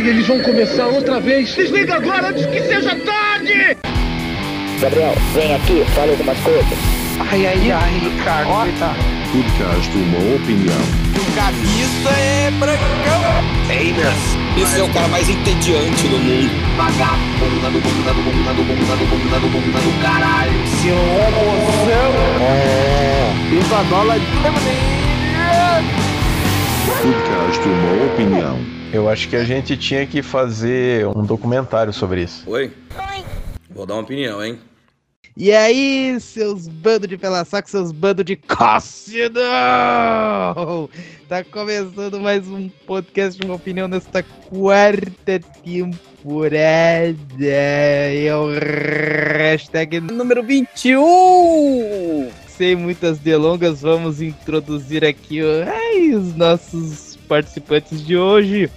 Ai, eles vão começar outra vez. Desliga agora antes que seja tarde! Gabriel, vem aqui, fala algumas coisas. Ai, ai, ai, Ricardo, coitado. Podcast Uma Opinião. O Cabeça é brancão. Famous. Esse é o cara mais entediante do mundo. Vagabunda do bunda do bunda do bunda do bunda do bunda do caralho. Seu homozão. É. Viva dólar de Podcast Uma Opinião. Eu acho que a gente tinha que fazer um documentário sobre isso. Oi? Vou dar uma opinião, hein? E aí, seus bandos de pela saco, seus bandos de cócido! Tá começando mais um podcast, uma opinião nesta quarta temporada. É o hashtag número 21! Sem muitas delongas, vamos introduzir aqui ai, os nossos participantes de hoje.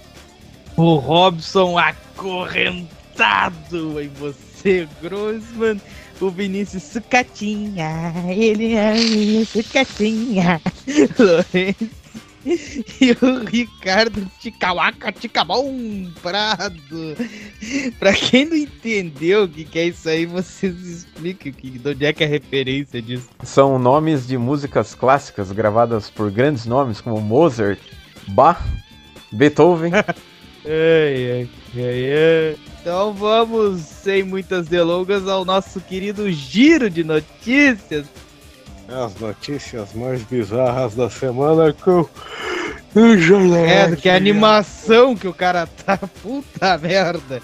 O Robson acorrentado em você, Grossman o Vinícius Sucatinha, ele é minha Sucatinha, Lourenço, e o Ricardo Ticauaca Ticabom Prado. Pra quem não entendeu o que, que é isso aí, vocês expliquem que, de onde é que é a referência disso. São nomes de músicas clássicas gravadas por grandes nomes como Mozart, Bach, Beethoven. ai, ai, ai, ai. Então vamos, sem muitas delongas, ao nosso querido giro de notícias. As notícias mais bizarras da semana com o jornal. É, que animação que o cara tá. Puta merda.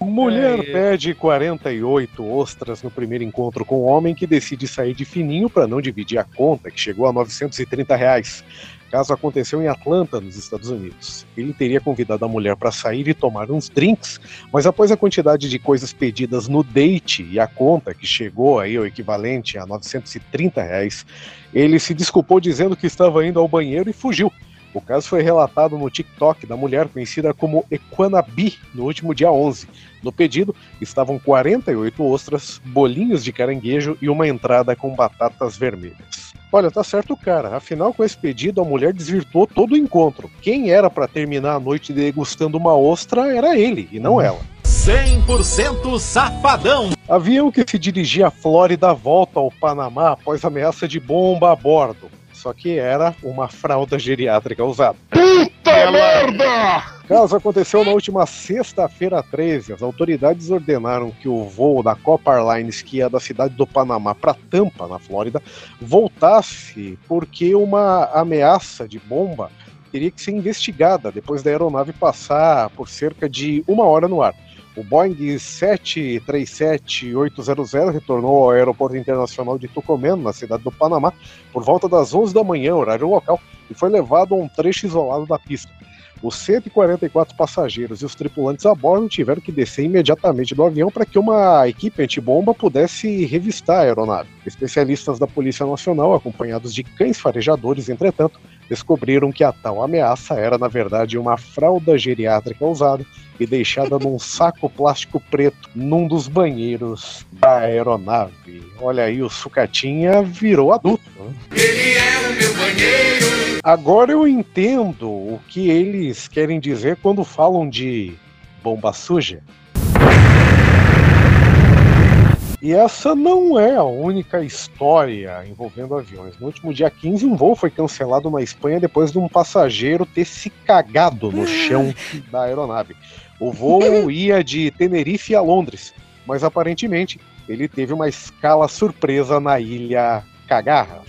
Mulher É, é. pede 48 ostras no primeiro encontro com homem que decide sair de fininho para não dividir a conta, que chegou a 930 reais. Caso aconteceu em Atlanta, nos Estados Unidos. Ele teria convidado a mulher para sair e tomar uns drinks, mas após a quantidade de coisas pedidas no date e a conta, que chegou aí ao equivalente a 930 reais, ele se desculpou dizendo que estava indo ao banheiro e fugiu. O caso foi relatado no TikTok da mulher conhecida como Equanabi no último dia 11. No pedido estavam 48 ostras, bolinhos de caranguejo e uma entrada com batatas vermelhas. Olha, tá certo o cara. Afinal, com esse pedido, a mulher desvirtuou todo o encontro. Quem era para terminar a noite degustando uma ostra era ele, e não ela. 100% safadão. Avião que se dirigia à Flórida volta ao Panamá após ameaça de bomba a bordo. Só que era uma fralda geriátrica usada. Puta merda! O caso aconteceu na última sexta-feira 13. As autoridades ordenaram que o voo da Copa Airlines, que ia da cidade do Panamá para Tampa, na Flórida, voltasse porque uma ameaça de bomba teria que ser investigada depois da aeronave passar por cerca de uma hora no ar. O Boeing 737-800 retornou ao Aeroporto Internacional de Tucumán, na cidade do Panamá, por volta das 11 da manhã, horário local, e foi levado a um trecho isolado da pista. Os 144 passageiros e os tripulantes a bordo tiveram que descer imediatamente do avião para que uma equipe antibomba pudesse revistar a aeronave. Especialistas da Polícia Nacional, acompanhados de cães farejadores, entretanto, descobriram que a tal ameaça era, na verdade, uma fralda geriátrica usada e deixada num saco plástico preto num dos banheiros da aeronave. Olha aí, o sucatinha virou adulto. né? Ele é o meu banheiro. Agora eu entendo o que eles querem dizer quando falam de bomba suja. E essa não é a única história envolvendo aviões. No último dia 15, um voo foi cancelado na Espanha depois de um passageiro ter se cagado no chão da aeronave. O voo ia de Tenerife a Londres, mas aparentemente ele teve uma escala surpresa na ilha Cagarra.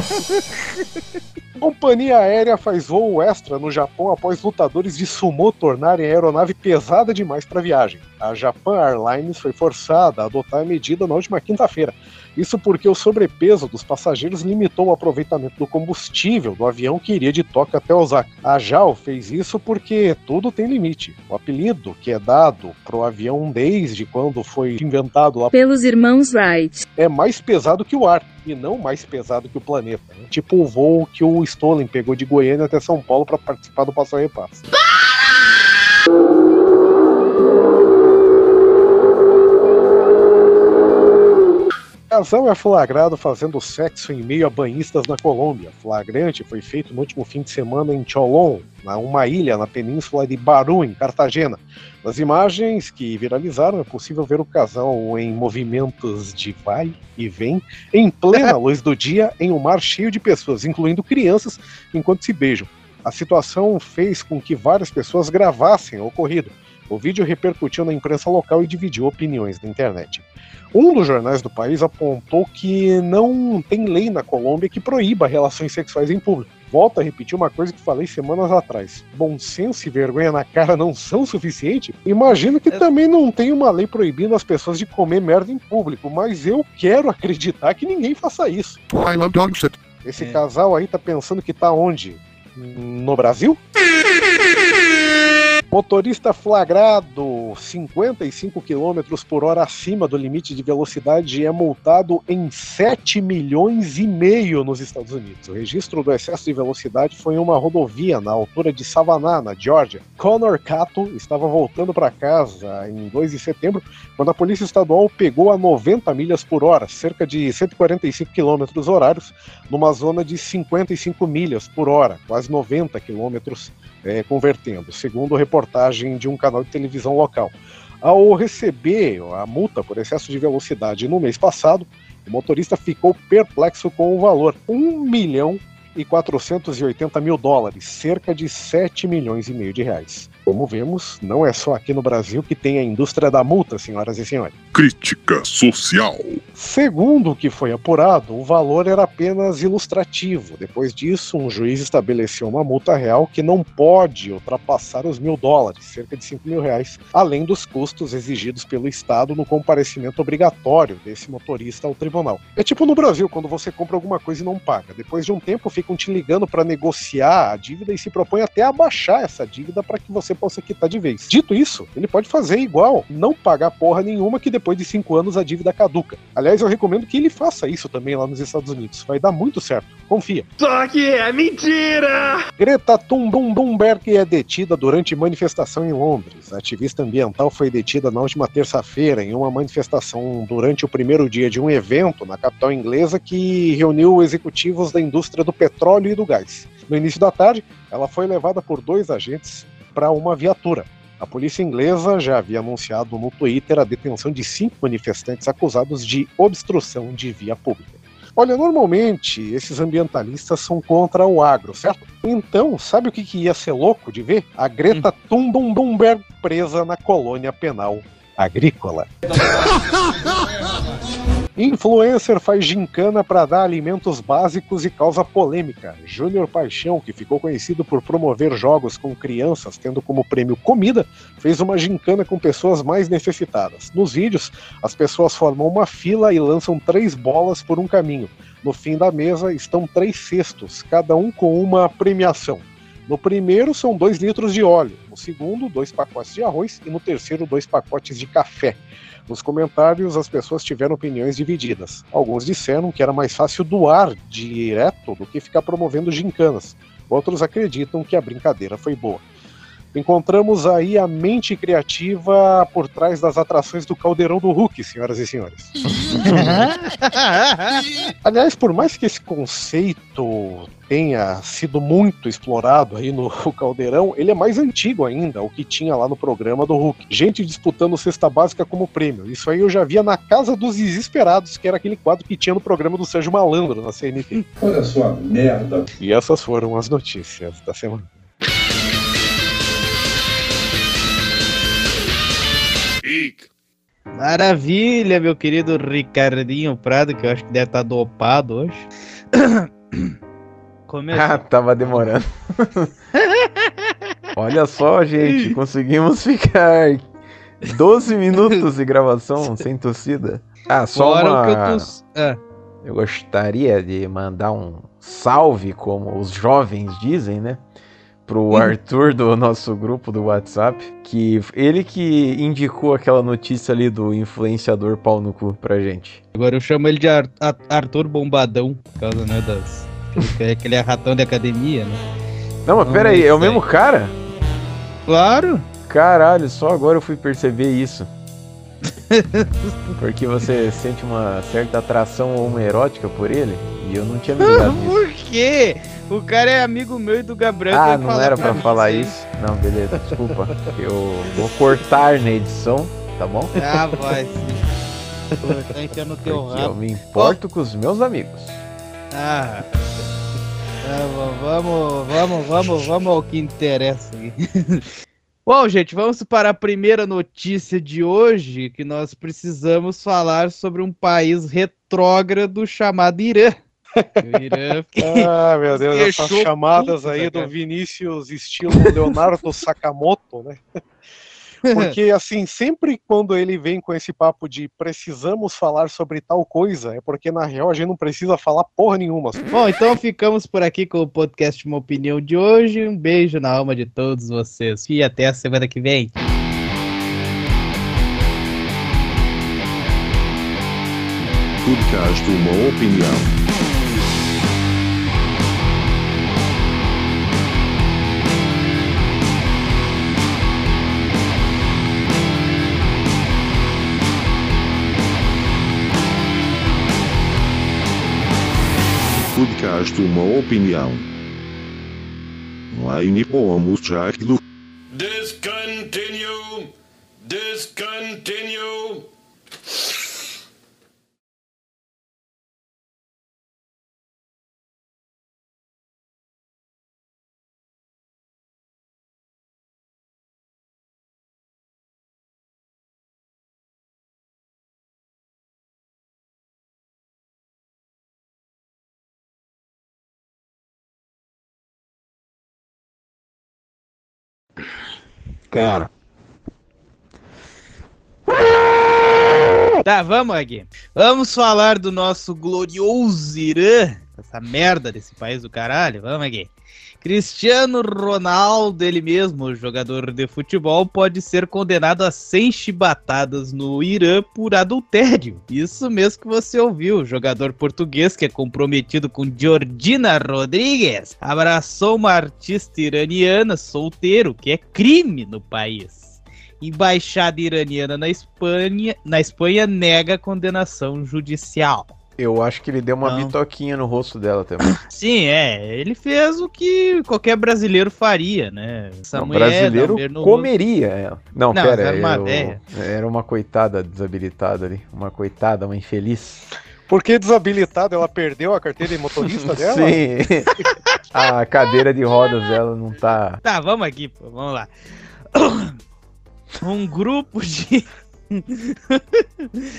Companhia aérea faz voo extra no Japão após lutadores de sumô tornarem a aeronave pesada demais para viagem. A Japan Airlines foi forçada a adotar a medida na última quinta-feira. Isso porque o sobrepeso dos passageiros limitou o aproveitamento do combustível do avião que iria de Tóquio até Osaka. A JAL fez isso porque tudo tem limite. O apelido que é dado pro avião desde quando foi inventado lá Pelos irmãos Wright. é mais pesado que o ar e não mais pesado que o planeta. né? Tipo o voo que o Stolen pegou de Goiânia até São Paulo para participar do Passo a Repasse. Casal é flagrado fazendo sexo em meio a banhistas na Colômbia. Flagrante foi feito no último fim de semana em Cholón, na uma ilha na península de Baru, em Cartagena. Nas imagens que viralizaram, é possível ver o casal em movimentos de vai e vem, em plena luz do dia, em um mar cheio de pessoas, incluindo crianças, enquanto se beijam. A situação fez com que várias pessoas gravassem o ocorrido. O vídeo repercutiu na imprensa local e dividiu opiniões na internet. Um dos jornais do país apontou que não tem lei na Colômbia que proíba relações sexuais em público. Volto a repetir uma coisa que falei semanas atrás. Bom senso e vergonha na cara não são suficiente? Imagino que também não tem uma lei proibindo as pessoas de comer merda em público, mas eu quero acreditar que ninguém faça isso. I love dog shit. Esse casal aí tá pensando que tá onde? No Brasil? Motorista flagrado 55 km por hora acima do limite de velocidade é multado em 7 milhões e meio nos Estados Unidos. O registro do excesso de velocidade foi em uma rodovia na altura de Savannah, na Georgia. Connor Cato estava voltando para casa em 2 de setembro quando a Polícia Estadual pegou a 90 milhas por hora, cerca de 145 quilômetros horários, numa zona de 55 milhas por hora, quase 90 quilômetros é, convertendo, segundo reportagem de um canal de televisão local. Ao receber a multa por excesso de velocidade no mês passado, o motorista ficou perplexo com o valor: 1 milhão e 480 mil dólares, cerca de 7 milhões e meio de reais. Como vemos, não é só aqui no Brasil que tem a indústria da multa, senhoras e senhores. Crítica social. Segundo o que foi apurado, o valor era apenas ilustrativo. Depois disso, um juiz estabeleceu uma multa real que não pode ultrapassar os mil dólares, cerca de 5 mil reais, além dos custos exigidos pelo Estado no comparecimento obrigatório desse motorista ao tribunal. É tipo no Brasil, quando você compra alguma coisa e não paga. Depois de um tempo, ficam te ligando para negociar a dívida e se propõe até a baixar essa dívida para que você possa quitar de vez. Dito isso, ele pode fazer igual, não pagar porra nenhuma que depois de cinco anos a dívida caduca. Aliás, eu recomendo que ele faça isso também lá nos Estados Unidos. Vai dar muito certo. Confia. Só que é mentira! Greta Thunberg é detida durante manifestação em Londres. A ativista ambiental foi detida na última terça-feira em uma manifestação durante o primeiro dia de um evento na capital inglesa que reuniu executivos da indústria do petróleo e do gás. No início da tarde, ela foi levada por dois agentes para uma viatura. A polícia inglesa já havia anunciado no Twitter a detenção de cinco manifestantes acusados de obstrução de via pública. Olha, normalmente esses ambientalistas são contra o agro, certo? Então, sabe o que, que ia ser louco de ver? A Greta Thunberg presa na colônia penal agrícola. Influencer faz gincana para dar alimentos básicos e causa polêmica. Júnior Paixão, que ficou conhecido por promover jogos com crianças, tendo como prêmio comida, fez uma gincana com pessoas mais necessitadas. Nos vídeos, as pessoas formam uma fila e lançam três bolas por um caminho. No fim da mesa estão três cestos, cada um com uma premiação. No primeiro são dois litros de óleo, no segundo, dois pacotes de arroz e no terceiro, dois pacotes de café. Nos comentários, as pessoas tiveram opiniões divididas. Alguns disseram que era mais fácil doar direto do que ficar promovendo gincanas. Outros acreditam que a brincadeira foi boa. Encontramos aí a mente criativa por trás das atrações do caldeirão do Hulk, senhoras e senhores. Aliás, por mais que esse conceito tenha sido muito explorado aí no caldeirão, ele é mais antigo ainda, o que tinha lá no programa do Hulk. Gente disputando cesta básica como prêmio. Isso aí eu já via na Casa dos Desesperados, que era aquele quadro que tinha no programa do Sérgio Malandro na CNT. Olha só, merda. E essas foram as notícias da semana. Maravilha, meu querido Ricardinho Prado, que eu acho que deve estar dopado hoje. Começou. Ah, tava demorando. Olha só, gente, conseguimos ficar 12 minutos de gravação sem torcida. Ah, só Fora uma... eu tô. Ah, Eu gostaria de mandar um salve, como os jovens dizem, né? Pro Arthur do nosso grupo do WhatsApp, que ele que indicou aquela notícia ali do influenciador pau no cu pra gente. agora eu chamo ele de Ar- Ar- Arthur Bombadão, por causa, né, das. que- Que ele é ratão de academia, né? Não, mas pera aí, é o mesmo cara? Claro! Caralho, só agora eu fui perceber isso. Porque você sente uma certa atração homoerótica por ele? E eu não tinha me ligado. Por quê? O cara é amigo meu e do Gabriel. Ah, não era pra mim falar aí. isso? Não, beleza, desculpa. Eu vou cortar na edição, tá bom? Ah, vai sim. Tá enfiando no teu Porque eu rabo. me importo com os meus amigos. Ah. Vamos, vamos, vamos, vamos, vamos ao que interessa. Bom, gente, vamos para a primeira notícia de hoje, que nós precisamos falar sobre um país retrógrado chamado Irã. O Irã Ah, meu Deus, essas chamadas aí do Vinícius estilo Leonardo Sakamoto, né? Porque, assim, sempre quando ele vem com esse papo de precisamos falar sobre tal coisa, é porque na real a gente não precisa falar porra nenhuma. Bom, então ficamos por aqui com o podcast Uma Opinião de hoje. Um beijo na alma de todos vocês. E até a semana que vem. Podcast Uma Opinião. Podcast Uma Opinião. Line pomos já do Discontinue. Discontinue. Cara. Tá, vamos aqui. Vamos falar do nosso glorioso Irã. Essa merda desse país do caralho. Vamos aqui. Cristiano Ronaldo, ele mesmo, jogador de futebol, pode ser condenado a 100 chibatadas no Irã por adultério. Isso mesmo que você ouviu. O jogador português, que é comprometido com Georgina Rodrigues, abraçou uma artista iraniana solteiro, que é crime no país. Embaixada iraniana na Espanha, na Espanha nega condenação judicial. Eu acho que ele deu uma Não. bitoquinha no rosto dela também. Sim, é. Ele fez o que qualquer brasileiro faria, né? Essa Não, mulher, brasileiro comeria ela. Não, Não, pera, era uma eu- era uma coitada desabilitada ali. Uma coitada, uma infeliz. Porque desabilitada, ela perdeu a carteira de motorista dela? Sim. a cadeira de rodas dela não tá. Tá, vamos aqui, pô, vamos lá. Um grupo de.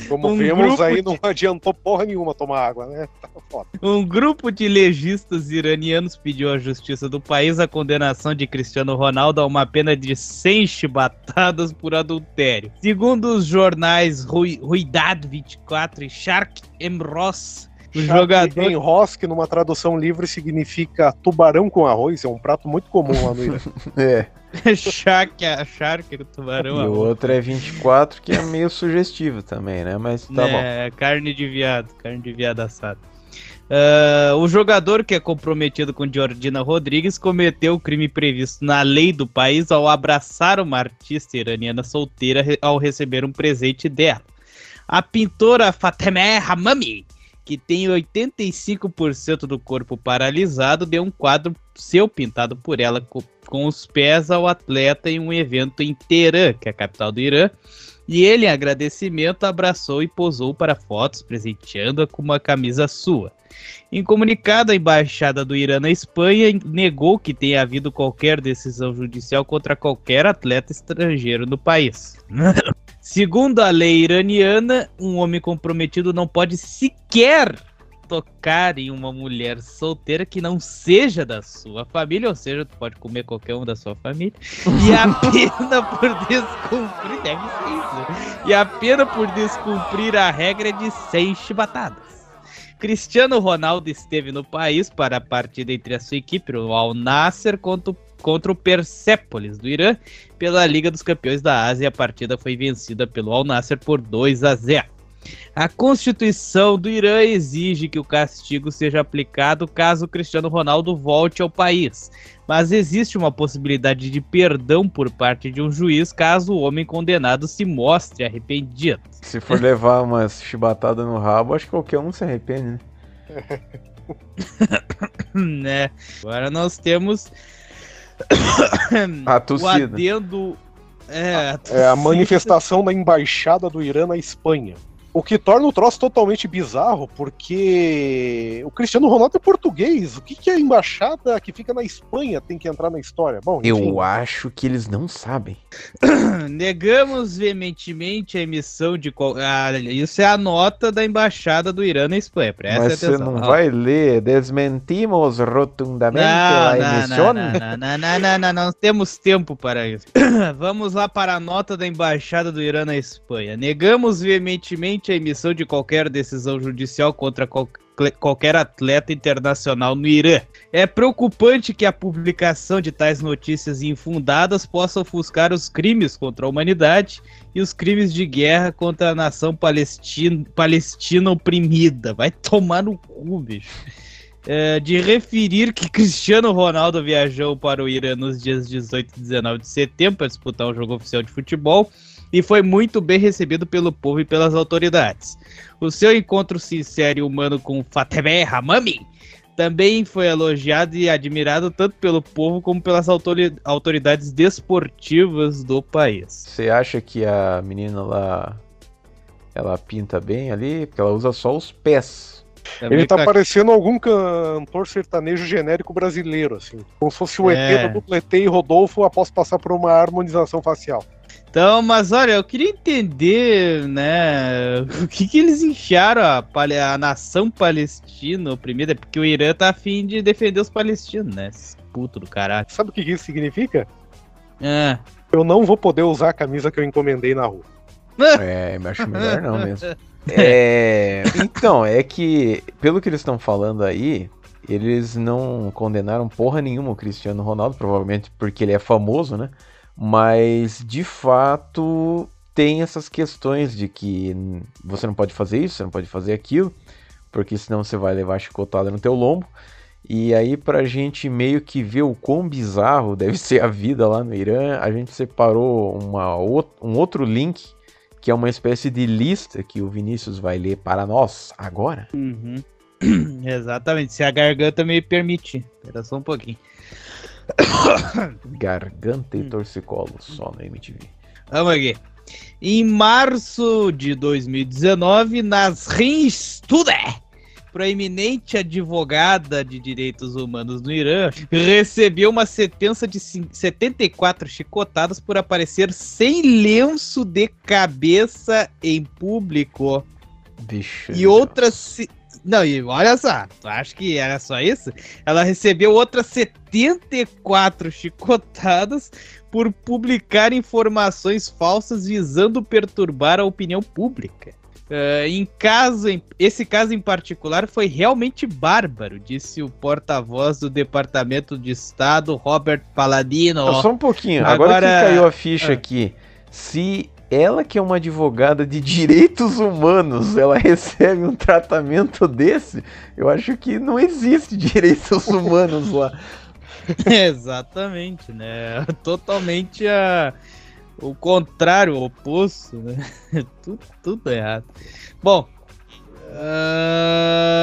Como Um vemos grupo aí, de- não adiantou porra nenhuma tomar água, né? Tá foda. Um grupo de legistas iranianos pediu à justiça do país a condenação de Cristiano Ronaldo a uma pena de 100 chibatadas por adultério. Segundo os jornais Rui- Ruidad 24 e Shark Emros, o jogador Em Ross, que numa tradução livre significa tubarão com arroz, é um prato muito comum lá no Irã. É. Shark, a Shark, o tubarão. e o outro é 24, que é meio sugestivo também, né? Mas tá bom. É, carne de viado, carne de viado assado. Ah, o jogador que é comprometido com Georgina Rodrigues cometeu o crime previsto na lei do país ao abraçar uma artista iraniana solteira ao receber um presente dela. A pintora Fatemeh Hamami, que tem 85% do corpo paralisado, deu um quadro seu pintado por ela co- com os pés ao atleta em um evento em Teherã, que é a capital do Irã, e ele, em agradecimento, abraçou e posou para fotos, presenteando-a com uma camisa sua. Em comunicado, a embaixada do Irã na Espanha negou que tenha havido qualquer decisão judicial contra qualquer atleta estrangeiro no país. Segundo a lei iraniana, um homem comprometido não pode sequer tocar em uma mulher solteira que não seja da sua família, ou seja, tu pode comer qualquer um da sua família, e a pena por descumprir, deve ser isso, né? e a pena por descumprir a regra é de 100 chibatadas. Cristiano Ronaldo esteve no país para a partida entre a sua equipe, o Al Nasser, contra, o- contra o Persepolis do Irã, pela Liga dos Campeões da Ásia, a partida foi vencida pelo Al Nasser por 2 a 0. A Constituição do Irã exige que o castigo seja aplicado caso o Cristiano Ronaldo volte ao país, mas existe uma possibilidade de perdão por parte de um juiz caso o homem condenado se mostre arrependido. Se for levar umas chibatadas no rabo, acho que qualquer um se arrepende, né? né? Agora nós temos A o tossida. adendo. É, a É a manifestação da embaixada do Irã na Espanha. O que torna o troço totalmente bizarro, porque o Cristiano Ronaldo é português. O que, que a embaixada que fica na Espanha tem que entrar na história? Bom, enfim, Eu acho que eles não sabem. Negamos veementemente a emissão de. qual- Ah, isso é a nota da embaixada do Irã na Espanha. Presta Mas você atenção. não Ó. vai ler. Desmentimos rotundamente a Não, não, emissão. não, não, não, não, não, não, não temos tempo para isso. Vamos lá para a nota da Embaixada do Irã na Espanha. Negamos veementemente a emissão de qualquer decisão judicial contra qual- qualquer atleta internacional no Irã. É preocupante que a publicação de tais notícias infundadas possa ofuscar os crimes contra a humanidade e os crimes de guerra contra a nação palestina, palestina oprimida. Vai tomar no cu, bicho é, de referir que Cristiano Ronaldo viajou para o Irã nos dias 18 e 19 de setembro para disputar um jogo oficial de futebol e foi muito bem recebido pelo povo e pelas autoridades. O seu encontro sincero e humano com Fateme Hamami também foi elogiado e admirado tanto pelo povo como pelas autori- autoridades desportivas do país. Você acha que a menina lá. Ela pinta bem ali? Porque ela usa só os pés. Ele tá parecendo algum cantor sertanejo genérico brasileiro, assim. Como se fosse o É. ET do e Rodolfo após passar por uma harmonização facial. Então, mas olha, eu queria entender, né, o que que eles enfiaram a, a nação palestina oprimida, porque o Irã tá afim de defender os palestinos, né, esses puto do caralho. Sabe o que isso significa? Ah, Eu não vou poder usar a camisa que eu encomendei na rua. É, eu acho melhor não mesmo. É, então, é que, pelo que eles estão falando aí, eles não condenaram porra nenhuma o Cristiano Ronaldo, provavelmente porque ele é famoso, né? Mas, de fato, tem essas questões de que você não pode fazer isso, você não pode fazer aquilo, porque senão você vai levar chicotada no teu lombo. E aí, pra gente meio que ver o quão bizarro deve ser a vida lá no Irã, a gente separou uma, um outro link que é uma espécie de lista que o Vinícius vai ler para nós agora. uhum. Exatamente, se a garganta me permitir. Espera só um pouquinho. Garganta e torcicolo, só na MTV. Vamos aqui. Em março de 2019, nas Rinstude, proeminente advogada de direitos humanos no Irã, recebeu uma sentença de cin- 74 chicotadas por aparecer sem lenço de cabeça em público. E outras. Não, e olha só, tu acha que era só isso? Ela recebeu outras 74 chicotadas por publicar informações falsas visando perturbar a opinião pública. Eh, em caso, em- esse caso em particular foi realmente bárbaro, disse o porta-voz do Departamento de Estado, Robert Paladino. Não, só um pouquinho. Agora, Agora- que caiu a ficha Ah. aqui, se ela que é uma advogada de direitos humanos, ela recebe um tratamento desse, eu acho que não existe direitos humanos lá. Exatamente, né? Totalmente a... o contrário, o oposto, né? tudo, tudo errado. Bom. Ah,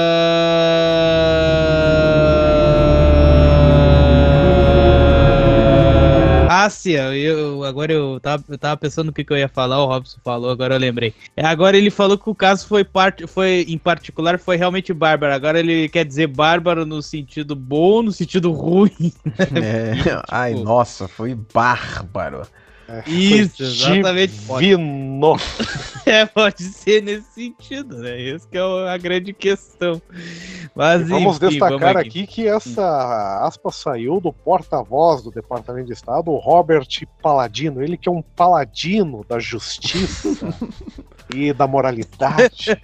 sim, eu, agora eu tava, eu tava pensando o que, que eu ia falar, o Robson falou, agora eu lembrei. É, Agora ele falou que o caso foi, parte, foi em particular, foi realmente bárbaro. Agora ele quer dizer bárbaro no sentido bom, no sentido ruim. É, ai, nossa, foi bárbaro. Isso, exatamente. Pode, Divino. é, pode ser nesse sentido, né? Essa que é a grande questão. Mas, Vamos enfim, destacar vamos aqui. que essa aspa saiu do porta-voz do Departamento de Estado, o Robert Paladino. Ele que é um paladino da justiça e da moralidade.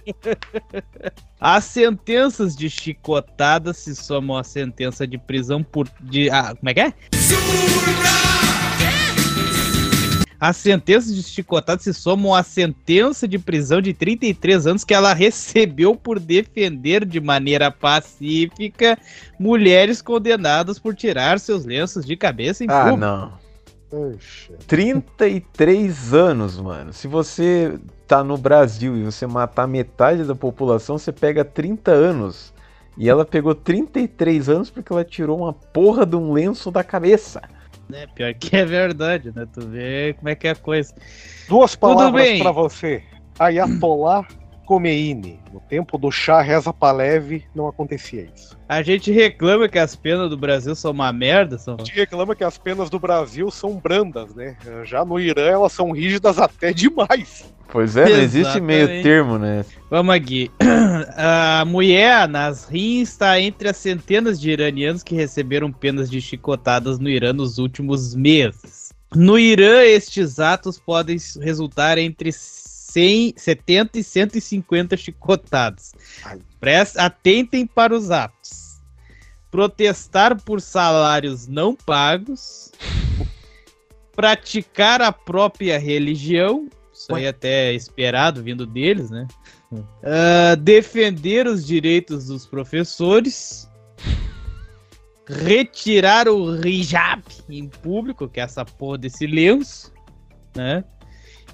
As sentenças de chicotada se somam à sentença de prisão por. De, ah, como é que é? As sentenças de chicotada se somam à sentença de prisão de 33 anos que ela recebeu por defender de maneira pacífica mulheres condenadas por tirar seus lenços de cabeça em Ah, público. não. Puxa. 33 anos, mano. Se você tá no Brasil e você matar metade da população, você pega 30 anos. E ela pegou 33 anos porque ela tirou uma porra de um lenço da cabeça. É, pior que é verdade, né? Tu vê como é que é a coisa. Duas palavras pra você. Ayatollah Khomeini. No tempo do Shah Reza Pahlavi não acontecia isso. A gente reclama que as penas do Brasil são uma merda, são... A gente reclama que as penas do Brasil são brandas, né? Já no Irã elas são rígidas até demais. Pois é, não existe meio termo, né? Vamos aqui. A mulher Nasrin está entre as centenas de iranianos que receberam penas de chicotadas no Irã nos últimos meses. No Irã, estes atos podem resultar entre 100, 70 e 150 chicotadas. Atentem para os atos. Protestar por salários não pagos. Praticar a própria religião. Isso aí até é esperado vindo deles, né? Ah, defender os direitos dos professores, retirar o hijab em público, que é essa porra desse lenço, né?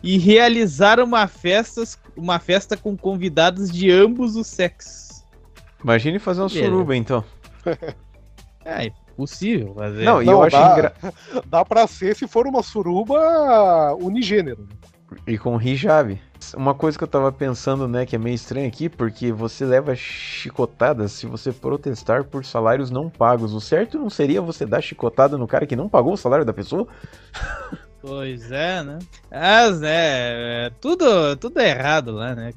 E realizar uma festa, uma festa com convidados de ambos os sexos. Imagine fazer uma Beleza. suruba, então. É, é possível fazer. Não, e Não, eu acho dá- engra... Dá pra ser se for uma suruba unigênero. E com hijab. Uma coisa que eu tava pensando, né, que é meio estranho aqui, porque você leva chicotadas se você protestar por salários não pagos. O certo não seria você dar chicotada no cara que não pagou o salário da pessoa? Pois é, né? Mas, né, é, tudo, tudo é errado lá, né?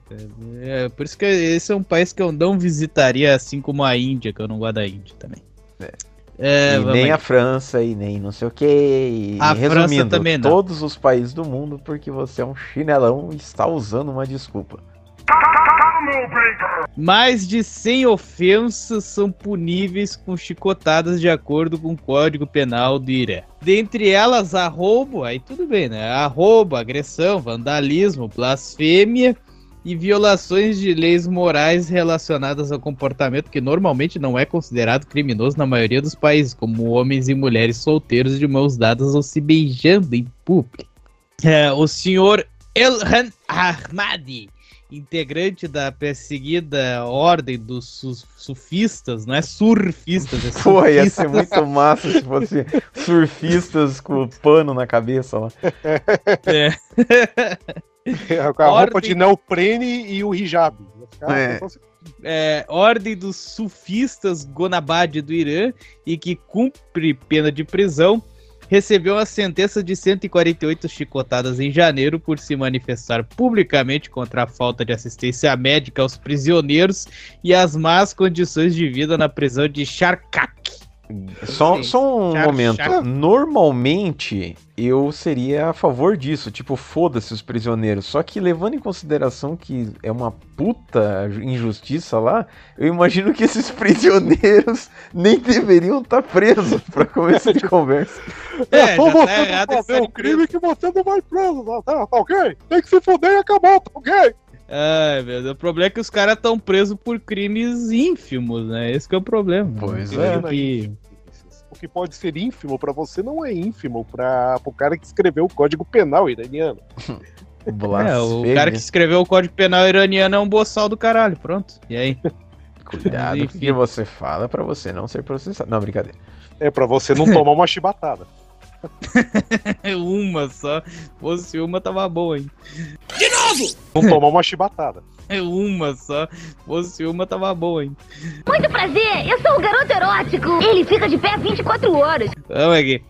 É, por isso que esse é um país que eu não visitaria, assim como a Índia, que eu não gosto da Índia também. É. É, e nem aqui. a França, e nem não sei o que. A França também não. todos os países do mundo, porque você é um chinelão e está usando uma desculpa. Mais de 100 ofensas são puníveis com chicotadas de acordo com o Código Penal do Irã. Dentre elas, arrobo, aí tudo bem, né? Arrobo, agressão, vandalismo, blasfêmia e violações de leis morais relacionadas ao comportamento que normalmente não é considerado criminoso na maioria dos países, como homens e mulheres solteiros de mãos dadas ou se beijando em público. É, o senhor Elhan Ahmadi, integrante da perseguida ordem dos su- sufistas, não é surfistas, é Pô, ia ser surfistas. muito massa se fosse surfistas com pano na cabeça lá. É. Com a roupa Ordem- de neoprene e o hijab. É. é, Ordem dos Sufistas Gonabad do Irã e que cumpre pena de prisão, recebeu a sentença de 148 chicotadas em janeiro por se manifestar publicamente contra a falta de assistência médica aos prisioneiros e as más condições de vida na prisão de Charkak. Só, só um Char- momento. char- Normalmente eu seria a favor disso, tipo, foda-se os prisioneiros. Só que levando em consideração que é uma puta injustiça lá, eu imagino que esses prisioneiros nem deveriam estar presos pra começo de conversa. É, só você tá errado não esse fazer um preso. crime que você não vai preso, tá, tá, tá ok? Tem que se fuder e acabou, tá ok? Ai, meu Deus. O problema é que os caras estão presos por crimes ínfimos, né? Esse que é o problema. Pois é. Que- O que pode ser ínfimo pra você não é ínfimo pra, pro cara que escreveu o Código Penal iraniano. É, o cara que escreveu o Código Penal iraniano é um boçal do caralho, pronto. E aí? Cuidado o Enfim. que você fala pra você não ser processado. Não, brincadeira. É pra você não tomar uma chibatada. uma só. Fosse uma, tava boa, hein? Não tomar uma chibatada. É uma só. Fosse uma, tava boa, hein? Muito prazer, eu sou o garoto erótico. Ele fica de pé 24 horas. Vamos aqui.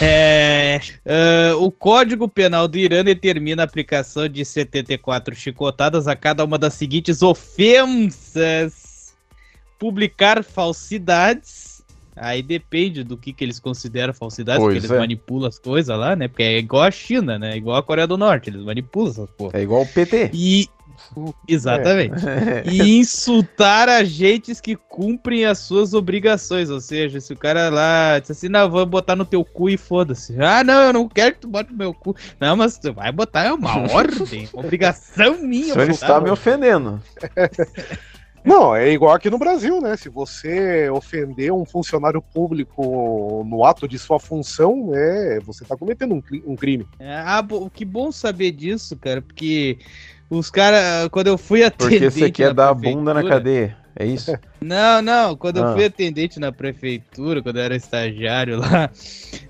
É, ah, o Código Penal do Irã determina a aplicação de 74 chicotadas a cada uma das seguintes ofensas: publicar falsidades. Aí depende do que, que eles consideram falsidades, Pois porque eles é. manipulam as coisas lá, né? Porque é igual a China, né? Igual a Coreia do Norte, eles manipulam essas porra. É igual o PT. E Exatamente. E insultar agentes que cumprem as suas obrigações. Ou seja, se o cara lá disse assim, não, vou botar no teu cu e foda-se. Ah, não, eu não quero que tu bote no meu cu. Não, mas tu vai botar, é uma ordem, obrigação minha. O senhor está me ofendendo. Não, é igual aqui no Brasil, né? Se você ofender um funcionário público no ato de sua função, é, você tá cometendo um, um crime. É, ah, que bom saber disso, cara, porque os caras, quando eu fui Porque atendente você quer dar a bunda na cadeia. É isso? Não, não, quando Ah. eu fui atendente na prefeitura, quando eu era estagiário lá,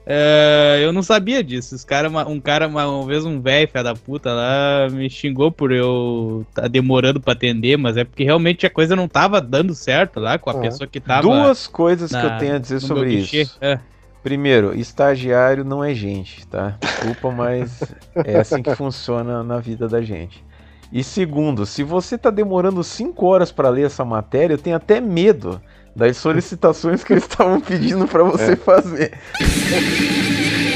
é, eu não sabia disso. Os cara, um cara, uma, uma vez um velho, filho da puta lá, me xingou por eu tá demorando pra atender, mas é porque realmente a coisa não tava dando certo lá com a Ah. pessoa que tava. Duas coisas que na- eu tenho a dizer sobre isso. É. Primeiro, estagiário não é gente, tá? Desculpa, mas é assim que funciona na vida da gente. E segundo, se você tá demorando cinco horas para ler essa matéria, eu tenho até medo das solicitações que eles estavam pedindo para você fazer.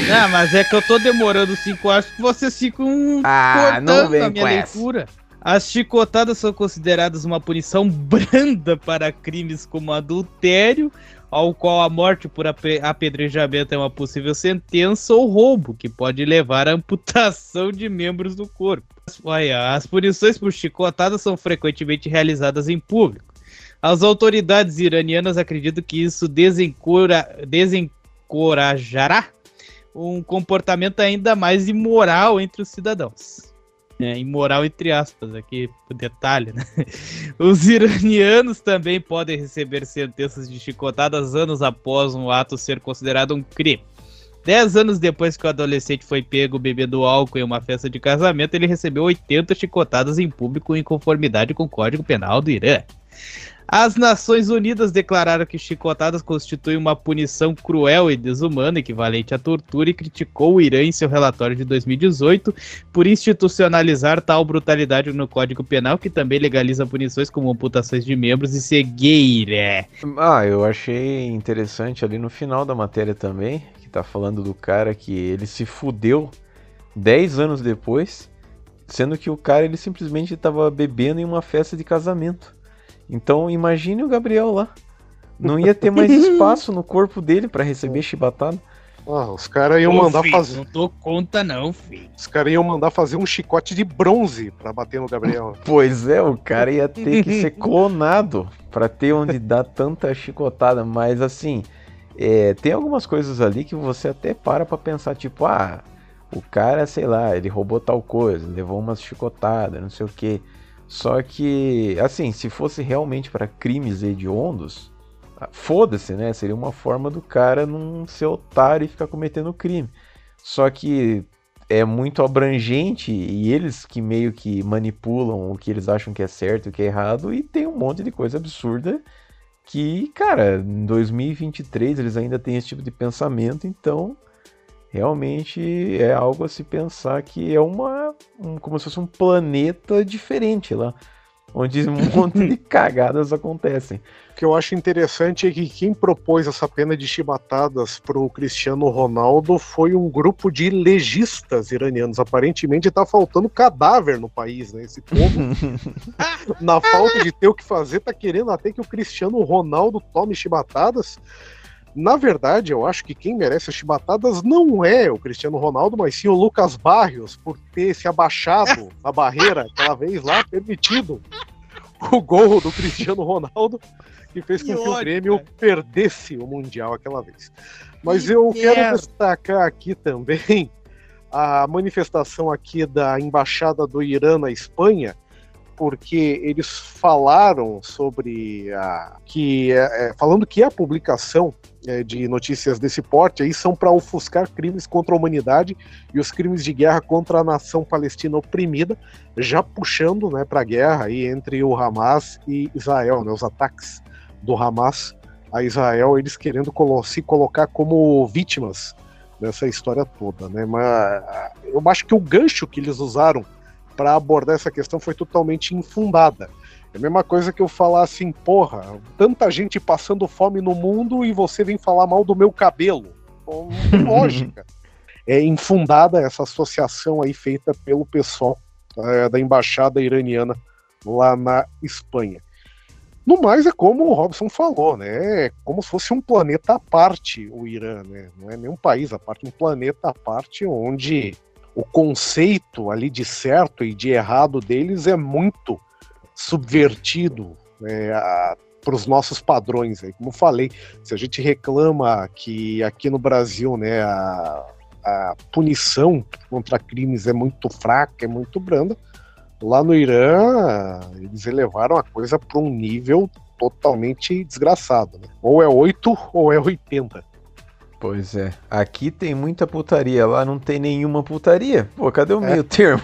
Não, mas é que eu tô demorando cinco horas porque vocês ficam Ah, não cortando vem a minha com essa. leitura. As chicotadas são consideradas uma punição branda para crimes como adultério, ao qual a morte por apedrejamento é uma possível sentença, ou roubo, que pode levar à amputação de membros do corpo. As punições por chicotada são frequentemente realizadas em público. As autoridades iranianas acreditam que isso desencora- desencorajará um comportamento ainda mais imoral entre os cidadãos. É, imoral entre aspas, aqui o detalhe, né? Os iranianos também podem receber sentenças de chicotadas anos após um ato ser considerado um crime. Dez anos depois que o adolescente foi pego bebendo álcool em uma festa de casamento, ele recebeu 80 chicotadas em público em conformidade com o Código Penal do Irã. As Nações Unidas declararam que chicotadas constituem uma punição cruel e desumana, equivalente à tortura, e criticou o Irã em seu relatório de 2018 por institucionalizar tal brutalidade no Código Penal, que também legaliza punições como amputações de membros e cegueira. Ah, eu achei interessante ali no final da matéria também, que tá falando do cara que ele se fudeu 10 anos depois, sendo que o cara ele simplesmente estava bebendo em uma festa de casamento. Então imagine o Gabriel lá. Não ia ter mais espaço no corpo dele para receber chibatada. Ah, os caras iam Ô, mandar filho, fazer. Não dou conta não, filho. Os caras iam mandar fazer um chicote de bronze pra bater no Gabriel. Pois é, o cara ia ter que ser clonado para ter onde dar tanta chicotada. Mas assim, é, tem algumas coisas ali que você até para pra pensar, tipo, ah, o cara, sei lá, ele roubou tal coisa, levou umas chicotadas, não sei o que. Só que, assim, se fosse realmente para crimes hediondos, ah, foda-se, né? Seria uma forma do cara não ser otário e ficar cometendo crime. Só que é muito abrangente e eles que meio que manipulam o que eles acham que é certo e o que é errado e tem um monte de coisa absurda que, cara, em 2023 eles ainda têm esse tipo de pensamento, então realmente é algo a se pensar que é uma um- como se fosse um planeta diferente lá, onde um monte de cagadas acontecem. O que eu acho interessante é que quem propôs essa pena de chibatadas pro Cristiano Ronaldo foi um grupo de legistas iranianos. Aparentemente tá faltando cadáver no país, né? Esse povo, na falta de ter o que fazer, tá querendo até que o Cristiano Ronaldo tome chibatadas. Na verdade, eu acho que quem merece as chibatadas não é o Cristiano Ronaldo, mas sim o Lucas Barrios, por ter se abaixado a barreira aquela vez lá, permitido o gol do Cristiano Ronaldo, que fez com Que que o Grêmio perdesse o Mundial aquela vez. Mas Que eu quero destacar aqui também a manifestação aqui da Embaixada do Irã na Espanha, porque eles falaram sobre a que é, é, falando que a publicação é, de notícias desse porte aí são para ofuscar crimes contra a humanidade e os crimes de guerra contra a nação palestina oprimida, já puxando né, para a guerra aí entre o Hamas e Israel, né, os ataques do Hamas a Israel, eles querendo colo se colocar como vítimas dessa história toda, né? Mas eu acho que o gancho que eles usaram para abordar essa questão foi totalmente infundada. É a mesma coisa que eu falar assim, porra, tanta gente passando fome no mundo e você vem falar mal do meu cabelo. Lógica. É infundada essa associação aí feita pelo pessoal eh, da embaixada iraniana lá na Espanha. No mais, é como o Robson falou, né? É como se fosse um planeta à parte o Irã, né? Não é nem um país à parte, um planeta à parte onde o conceito ali de certo e de errado deles é muito subvertido né, para os nossos padrões. Como falei, se a gente reclama que aqui no Brasil né, a, a punição contra crimes é muito fraca, é muito branda, Lá no Irã, eles elevaram a coisa para um nível totalmente desgraçado. Né? Ou é 8 ou é 80. Pois é. Aqui tem muita putaria, lá não tem nenhuma putaria. Pô, cadê o é. meio termo?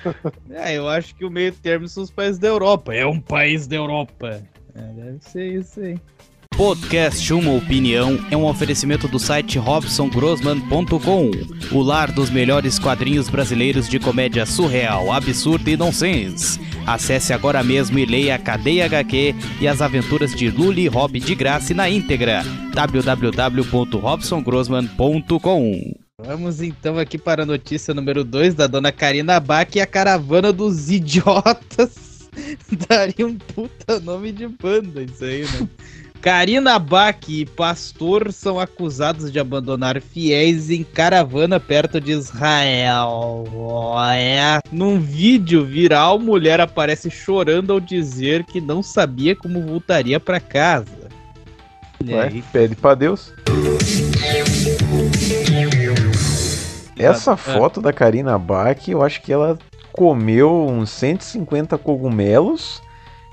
é, eu acho que o meio termo são os países da Europa. É um país da Europa. É, deve ser isso aí. Podcast Uma Opinião é um oferecimento do site robsongrossman.com, o lar dos melhores quadrinhos brasileiros de comédia surreal, absurda e nonsense. Acesse agora mesmo e leia a Cadeia HQ e as aventuras de Luli e Rob de graça na íntegra. www.robsongrossman.com Vamos então aqui para a notícia número 2 da dona Karina Bach e a caravana dos idiotas. Daria um puta nome de banda isso aí, né? Karina Bach e pastor são acusados de abandonar fiéis em caravana perto de Israel. É. Num vídeo viral, mulher aparece chorando ao dizer que não sabia como voltaria para casa. Ué, pede para Deus. Essa foto da Karina Bach, eu acho que ela comeu uns 150 cogumelos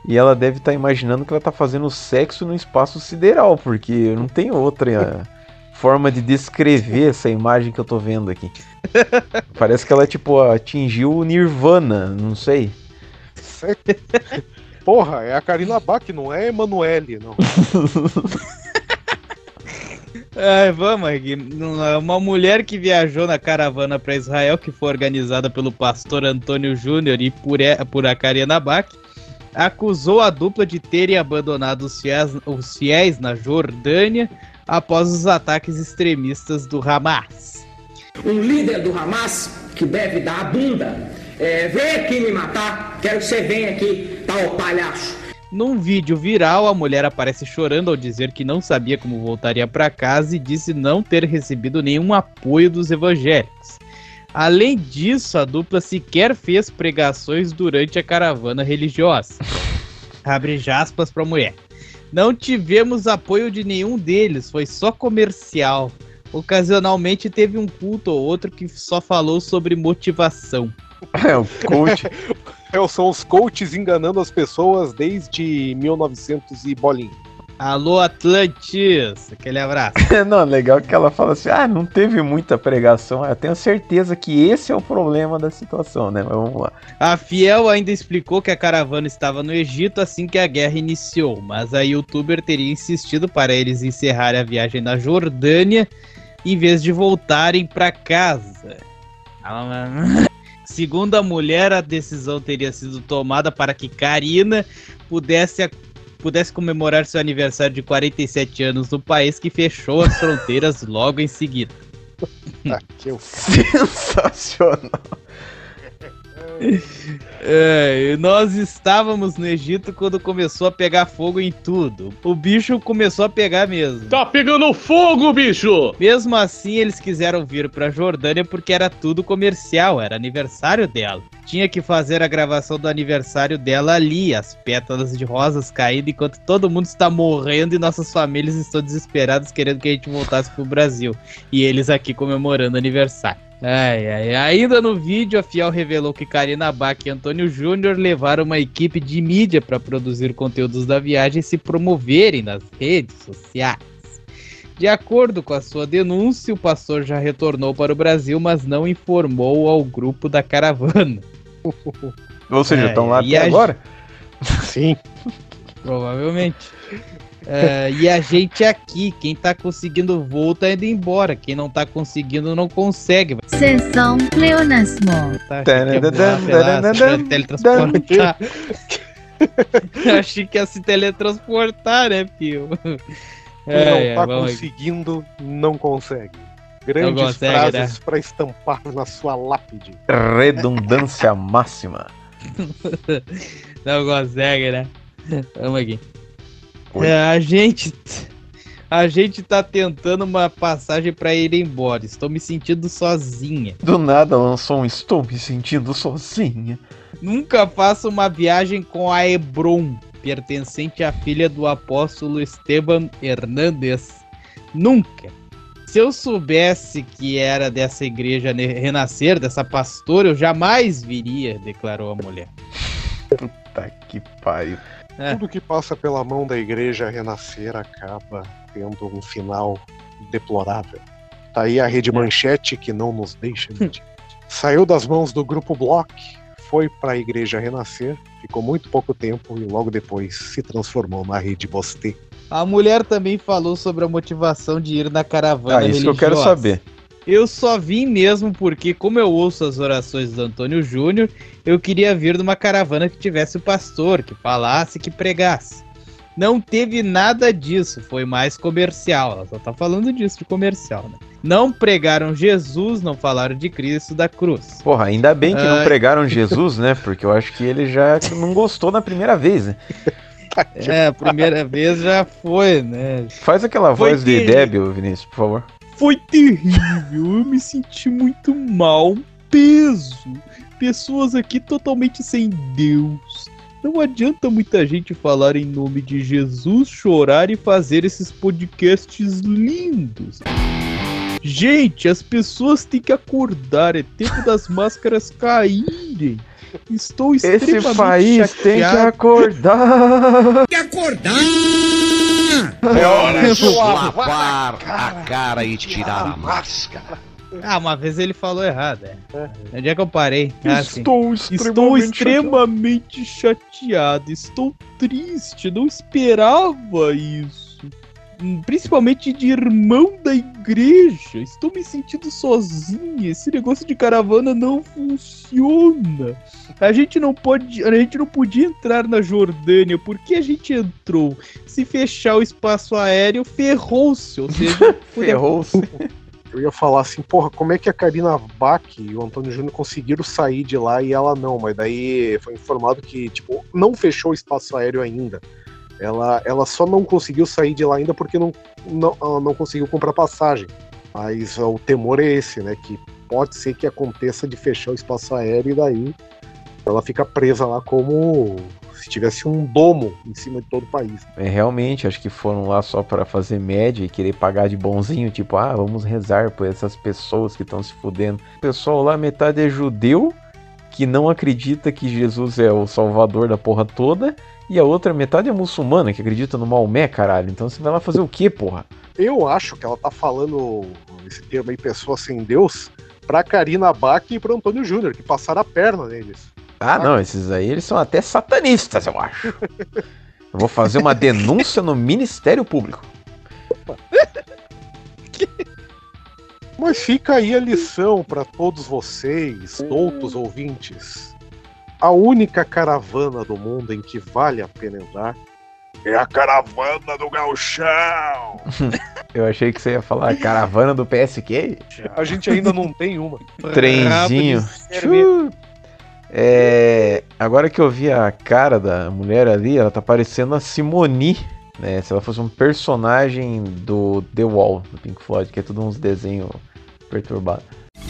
e ela deve estar tá imaginando que ela está fazendo sexo no espaço sideral, porque não tem outra forma de descrever essa imagem que eu tô vendo aqui. Parece que ela, tipo, atingiu o Nirvana, não sei. Porra, é a Karina Bach, não é Emanuele, não. É, vamos aqui. Uma mulher que viajou na caravana para Israel, que foi organizada pelo pastor Antônio Júnior e por, por a Karina Bach, acusou a dupla de terem abandonado os fiéis, os fiéis na Jordânia após os ataques extremistas do Hamas. Um líder do Hamas que deve dar a bunda, é, vem aqui me matar, quero que você venha aqui, tal palhaço. Num vídeo viral, a mulher aparece chorando ao dizer que não sabia como voltaria para casa e disse não ter recebido nenhum apoio dos evangélicos. Além disso, a dupla sequer fez pregações durante a caravana religiosa. Abre aspas para a mulher. Não tivemos apoio de nenhum deles, foi só comercial. Ocasionalmente teve um culto ou outro que só falou sobre motivação. É, o coach. É, são os coaches enganando as pessoas desde 1900 e bolinho. Alô, Atlantis! Aquele abraço. não, legal que ela fala assim: ah, não teve muita pregação. Eu tenho certeza que esse é o problema da situação, né? Mas vamos lá. A Fiel ainda explicou que a caravana estava no Egito assim que a guerra iniciou, mas a youtuber teria insistido para eles encerrarem a viagem na Jordânia em vez de voltarem para casa. Segundo a mulher, a decisão teria sido tomada para que Karina pudesse pudesse comemorar seu aniversário de 47 anos no país que fechou as fronteiras logo em seguida. Ah, Sensacional. É, nós estávamos no Egito quando começou a pegar fogo em tudo. O bicho começou a pegar mesmo. Tá pegando fogo, bicho! Mesmo assim, eles quiseram vir pra Jordânia porque era tudo comercial, era aniversário dela. Tinha que fazer a gravação do aniversário dela ali, as pétalas de rosas caindo enquanto todo mundo está morrendo e nossas famílias estão desesperadas querendo que a gente voltasse pro Brasil. E eles aqui comemorando o aniversário. Ai, ai. Ainda no vídeo, a Fiel revelou que Karina Bach e Antônio Júnior levaram uma equipe de mídia para produzir conteúdos da viagem e se promoverem nas redes sociais. De acordo com a sua denúncia, o pastor já retornou para o Brasil, mas não informou ao grupo da caravana. Ou seja, estão é, lá até agora? Sim. Provavelmente. Uh, e a gente aqui, quem tá conseguindo voo tá indo embora. Quem não tá conseguindo não consegue. Sessão pleonasmo. Tá, teletransportar. Achei que ia se teletransportar, né, Pio? Quem é, não tá conseguindo, aqui. não consegue. Grandes consegue, frases pra estampar na sua lápide. Redundância máxima. Não consegue, né? Vamos aqui. Oi. É, a gente. A gente tá tentando uma passagem pra ir embora. Estou me sentindo sozinha. Do nada lançou um Estou me sentindo sozinha. Nunca faço uma viagem com a Hebron, pertencente à filha do apóstolo Esteban Hernandes. Nunca. Se eu soubesse que era dessa igreja renascer, dessa pastora, eu jamais viria, declarou a mulher. Puta que pariu. É. Tudo que passa pela mão da igreja renascer acaba tendo um final deplorável. Tá aí a rede manchete que não nos deixa mentir. Saiu das mãos do grupo Block, foi para a igreja renascer, ficou muito pouco tempo e logo depois se transformou na rede Bostê. A mulher também falou sobre a motivação de ir na caravana Ah, isso que eu quero religiosa. saber. Eu só vim mesmo porque, como eu ouço as orações do Antônio Júnior, eu queria vir numa caravana que tivesse o pastor, que falasse, que pregasse. Não teve nada disso, foi mais comercial. Ela só tá falando disso, de comercial, né? Não pregaram Jesus, não falaram de Cristo da cruz. Porra, ainda bem que não Ai. pregaram Jesus, né? Porque eu acho que ele já não gostou na primeira vez, né? É, a primeira vez já foi, né? Faz aquela Foi voz de débil, Vinícius, por favor. Foi terrível, eu me senti muito mal, um peso. Pessoas aqui totalmente sem Deus. Não adianta muita gente falar em nome de Jesus, chorar e fazer esses podcasts lindos. Gente, as pessoas têm que acordar, é tempo das máscaras caírem. Estou extremamente Esse país tem que chateado. acordar. Que acordar! É hora de lavar a cara e tirar a máscara. Ah, uma vez ele falou errado, é. Onde é que eu parei? Ah. Estou Estou extremamente chateado, estou triste, não esperava isso. Principalmente de irmão da igreja. Estou me sentindo sozinha. Esse negócio de caravana não funciona. A gente não pode, a gente não podia entrar na Jordânia. Por que a gente entrou? Se fechar o espaço aéreo, ferrou-se. Ou seja, Ferrou-se. Eu ia falar assim, porra, como é que a Karina Bach e o Antônio Júnior conseguiram sair de lá e ela não? Mas daí foi informado que, tipo, não fechou o espaço aéreo ainda. Ela, ela só não conseguiu sair de lá ainda porque não, não, não conseguiu comprar passagem. Mas ó, o temor é esse, né? Que pode ser que aconteça de fechar o espaço aéreo e daí ela fica presa lá como se tivesse um domo em cima de todo o país. É, realmente, acho que foram lá só pra fazer média e querer pagar de bonzinho, tipo, ah, vamos rezar por essas pessoas que estão se fudendo. O pessoal lá, metade é judeu, que não acredita que Jesus é o salvador da porra toda, e a outra metade é muçulmana, que acredita no Maomé, caralho. Então você vai lá fazer o quê, porra? Eu acho que ela tá falando esse termo aí, pessoa sem Deus, pra Karina Bach e pro Antônio Júnior, que passaram a perna neles. Ah, não, esses aí eles são até satanistas, eu acho. Eu vou fazer uma denúncia no Ministério Público. Mas fica aí a lição pra todos vocês, doutos ouvintes. A única caravana do mundo em que vale a pena entrar é a caravana do Gauchão. Eu achei que você ia falar caravana do PSQ. A gente ainda não tem uma. Trenzinho. É, agora que eu vi a cara da mulher ali, ela tá parecendo a Simone, né? Se ela fosse um personagem do The Wall, do Pink Floyd, que é tudo uns desenhos perturbados.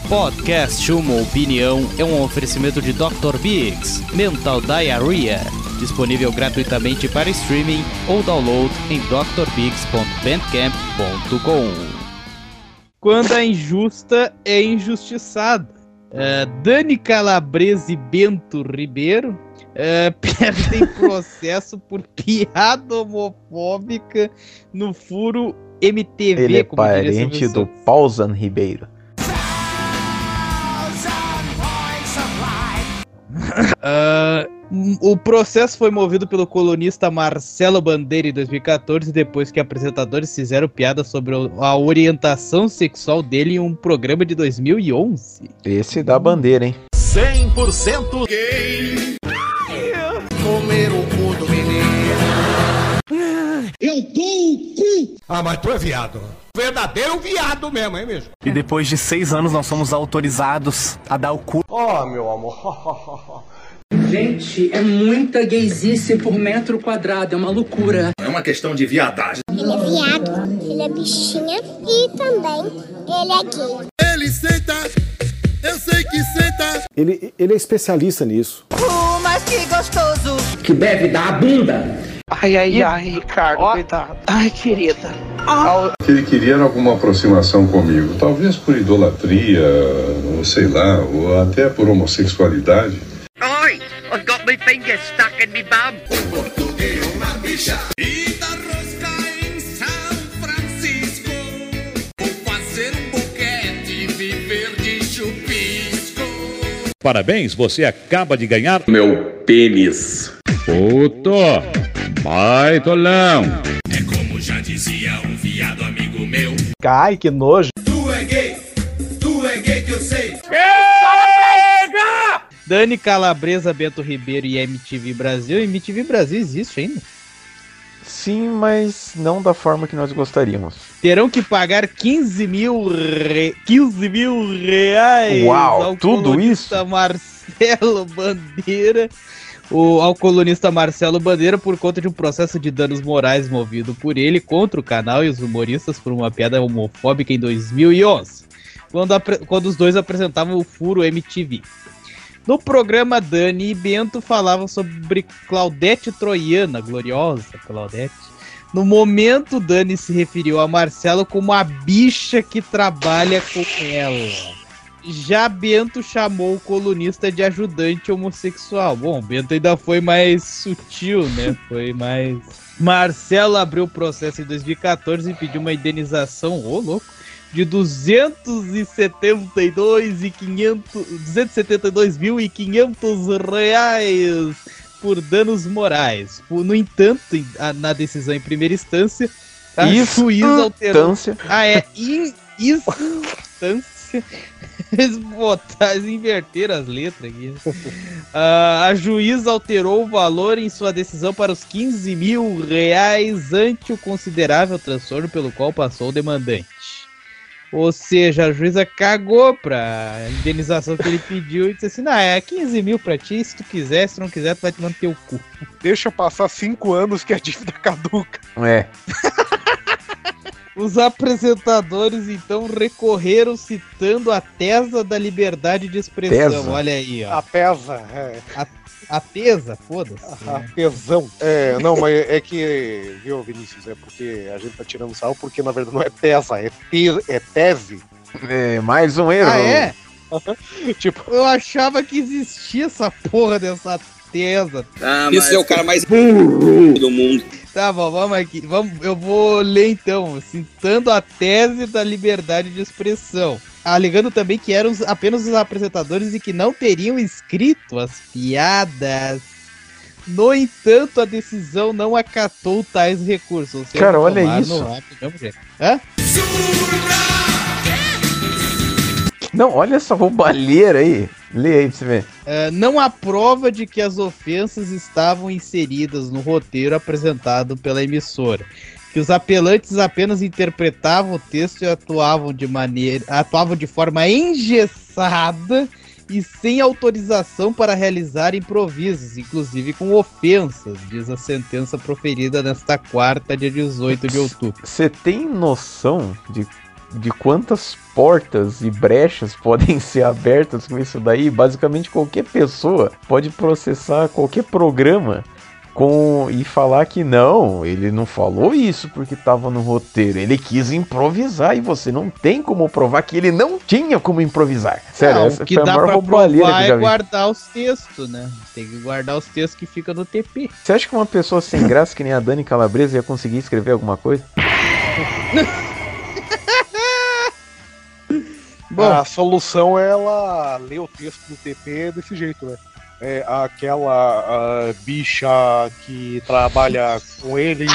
Podcast Uma Opinião é um oferecimento de Dr. Biggs, Mental Diarrhea, disponível gratuitamente para streaming ou download em drbiggs.bandcamp.com. Quando a injusta é injustiçada. É, Dani Calabrese e Bento Ribeiro é, perdem processo por piada homofóbica no furo MTV. Ele é parente do Pausan Ribeiro. Ah, o processo foi movido pelo colunista Marcelo Bandeira em 2014, depois que apresentadores fizeram piada sobre a orientação sexual dele em um programa de 2011. Esse da bandeira, hein? 100% gay. Comer o cu do menino. Eu dou o cu! Ah, mas tu é viado. Verdadeiro viado mesmo, é mesmo? E depois de seis anos nós somos autorizados a dar o cu. Oh, meu amor. Gente, é muita gaysice por metro quadrado, é uma loucura. É uma questão de viadagem. Ele é viado, ele é bichinha e também ele é gay. Ele senta, eu sei que senta. Ele, ele é especialista nisso. Uh, mas que gostoso. Que deve dar a bunda. Ai, ai, ai, Ricardo, coitado. Ai, querida. Ah. Que ele queria era alguma aproximação comigo, talvez por idolatria, ou sei lá, ou até por homossexualidade. Oi, I've got my finger stuck in me bum. E da rosca em São Francisco, vou fazer um boquete e viver de chupisco. Parabéns, você acaba de ganhar Meu pênis. Puto! Baitolão! É como já dizia um viado amigo meu. Ai, que nojo. Tu é gay, tu é gay que eu sei. Dani Calabresa, Bento Ribeiro e MTV Brasil. MTV Brasil existe ainda. Sim, mas não da forma que nós gostaríamos. Terão que pagar 15 mil, re... 15 mil reais Uau, ao tudo isso? Marcelo Bandeira. O, ao colunista Marcelo Bandeira por conta de um processo de danos morais movido por ele contra o canal e os humoristas por uma piada homofóbica em 2011, quando, apre- quando os dois apresentavam o Furo MTV. No programa, Dani e Bento falavam sobre Claudete Troiana, gloriosa Claudete. No momento, Dani se referiu a Marcelo como a bicha que trabalha com ela. Já Bento chamou o colunista de ajudante homossexual. Bom, Bento ainda foi mais sutil, né? Foi mais. Marcelo abriu o processo em 2014 e pediu uma indenização, ô louco, de 272 e 500, 272 mil e 500 reais por danos morais. No entanto, na decisão em primeira instância, a juiz alterou. Instância. Ah, é in, instância. Eles botaram, eles inverteram as letras aqui. Ah, a juiz alterou o valor em sua decisão para os 15 mil reais ante o considerável transtorno pelo qual passou o demandante. Ou seja, a juíza cagou pra indenização que ele pediu e disse assim: não, é 15 mil pra ti, se tu quiser, se não quiser, tu vai te manter o cu. Deixa passar cinco anos que a dívida caduca. É. Os apresentadores então recorreram citando a tesa da liberdade de expressão. Tesa? Olha aí, ó. A pesa, é. A, a tesa, foda-se. A pesão. É, não, mas é que, viu, Vinícius, é porque a gente tá tirando sal, porque na verdade não é pesa, é, te, é tese. É, mais um erro. Ah, é? tipo, Eu achava que existia essa porra dessa tesa. Ah, Esse é o cara mais burro do mundo. Tá bom, vamos aqui. Vamos, eu vou ler então, citando a tese da liberdade de expressão. Alegando também que eram apenas os apresentadores e que não teriam escrito as piadas. No entanto, a decisão não acatou tais recursos. Cara, olha isso. no. Hã? Não, olha essa roubalheira aí. Lê aí pra você ver. Uh, não há prova de que as ofensas estavam inseridas no roteiro apresentado pela emissora. Que os apelantes apenas interpretavam o texto e atuavam de maneira. atuavam de forma engessada e sem autorização para realizar improvisos, inclusive com ofensas, diz a sentença proferida nesta quarta, dia 18 de outubro. Você tem noção de, de quantas portas e brechas podem ser abertas com isso daí? Basicamente qualquer pessoa pode processar qualquer programa com e falar que não, ele não falou isso porque estava no roteiro, ele quis improvisar e você não tem como provar que ele não tinha como improvisar. Sério, Não, essa que foi a dá maior que provar eu já é guardar os textos, né? Tem que guardar os textos que ficam no TP. Você acha que uma pessoa sem graça que nem a Dani Calabresa ia conseguir escrever alguma coisa? Bom. a solução é ela ler o texto do TP desse jeito, né? É aquela bicha que trabalha com ele.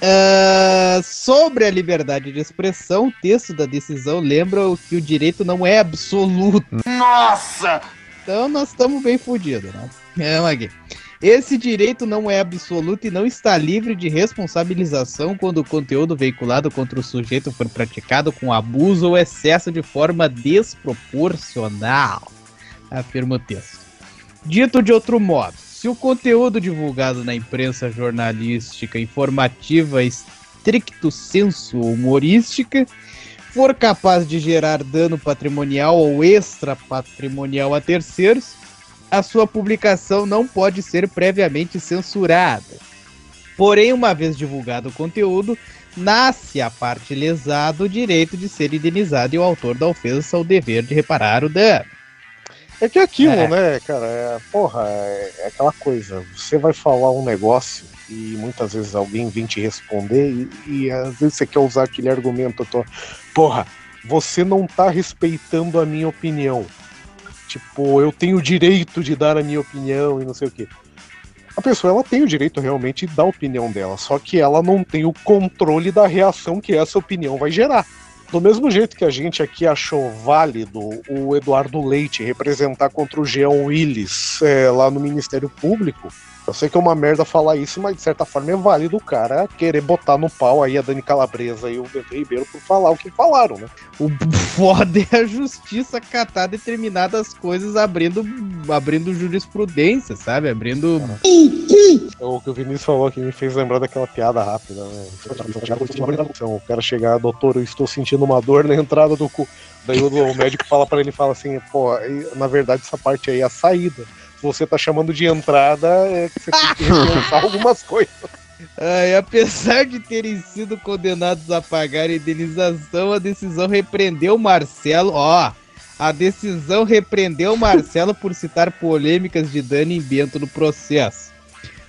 Ah, sobre a liberdade de expressão, o texto da decisão lembra que o direito não é absoluto. Nossa! Então nós estamos bem fodidos, né? Vamos aqui. Esse direito não é absoluto e não está livre de responsabilização quando o conteúdo veiculado contra o sujeito for praticado com abuso ou excesso de forma desproporcional, afirma o texto. Dito de outro modo, se o conteúdo divulgado na imprensa jornalística informativa stricto sensu humorística for capaz de gerar dano patrimonial ou extra patrimonial a terceiros, a sua publicação não pode ser previamente censurada. Porém, uma vez divulgado o conteúdo, nasce a parte lesada o direito de ser indenizado e o autor da ofensa o dever de reparar o dano. É que é aquilo, É. né, cara? É, porra, é, é aquela coisa. Você vai falar um negócio e muitas vezes alguém vem te responder e, e às vezes você quer usar aquele argumento, tô, porra, você não tá respeitando a minha opinião. Tipo, eu tenho o direito de dar a minha opinião e não sei o quê. A pessoa ela tem o direito realmente de dar a opinião dela, só que ela não tem o controle da reação que essa opinião vai gerar. Do mesmo jeito que a gente aqui achou válido o Eduardo Leite representar contra o Jean Willis é, lá no Ministério Público, eu sei que é uma merda falar isso, mas de certa forma é válido o cara querer botar no pau aí a Dani Calabresa e o Dante Ribeiro por falar o que falaram, né? O foda é a justiça catar determinadas coisas abrindo, abrindo jurisprudência, sabe? Abrindo. O que o Vinícius falou que me fez lembrar daquela piada rápida, né? O cara chegar, doutor, eu estou sentindo uma dor na entrada do cu. Daí o, médico fala pra ele, fala assim, pô, na verdade essa parte aí é a saída. Você tá chamando de entrada, é que você tem que repensar algumas coisas. Ai, apesar de terem sido condenados a pagar a indenização, a decisão repreendeu Marcelo. Ó, a decisão repreendeu Marcelo por citar polêmicas de Dani e Bento no processo.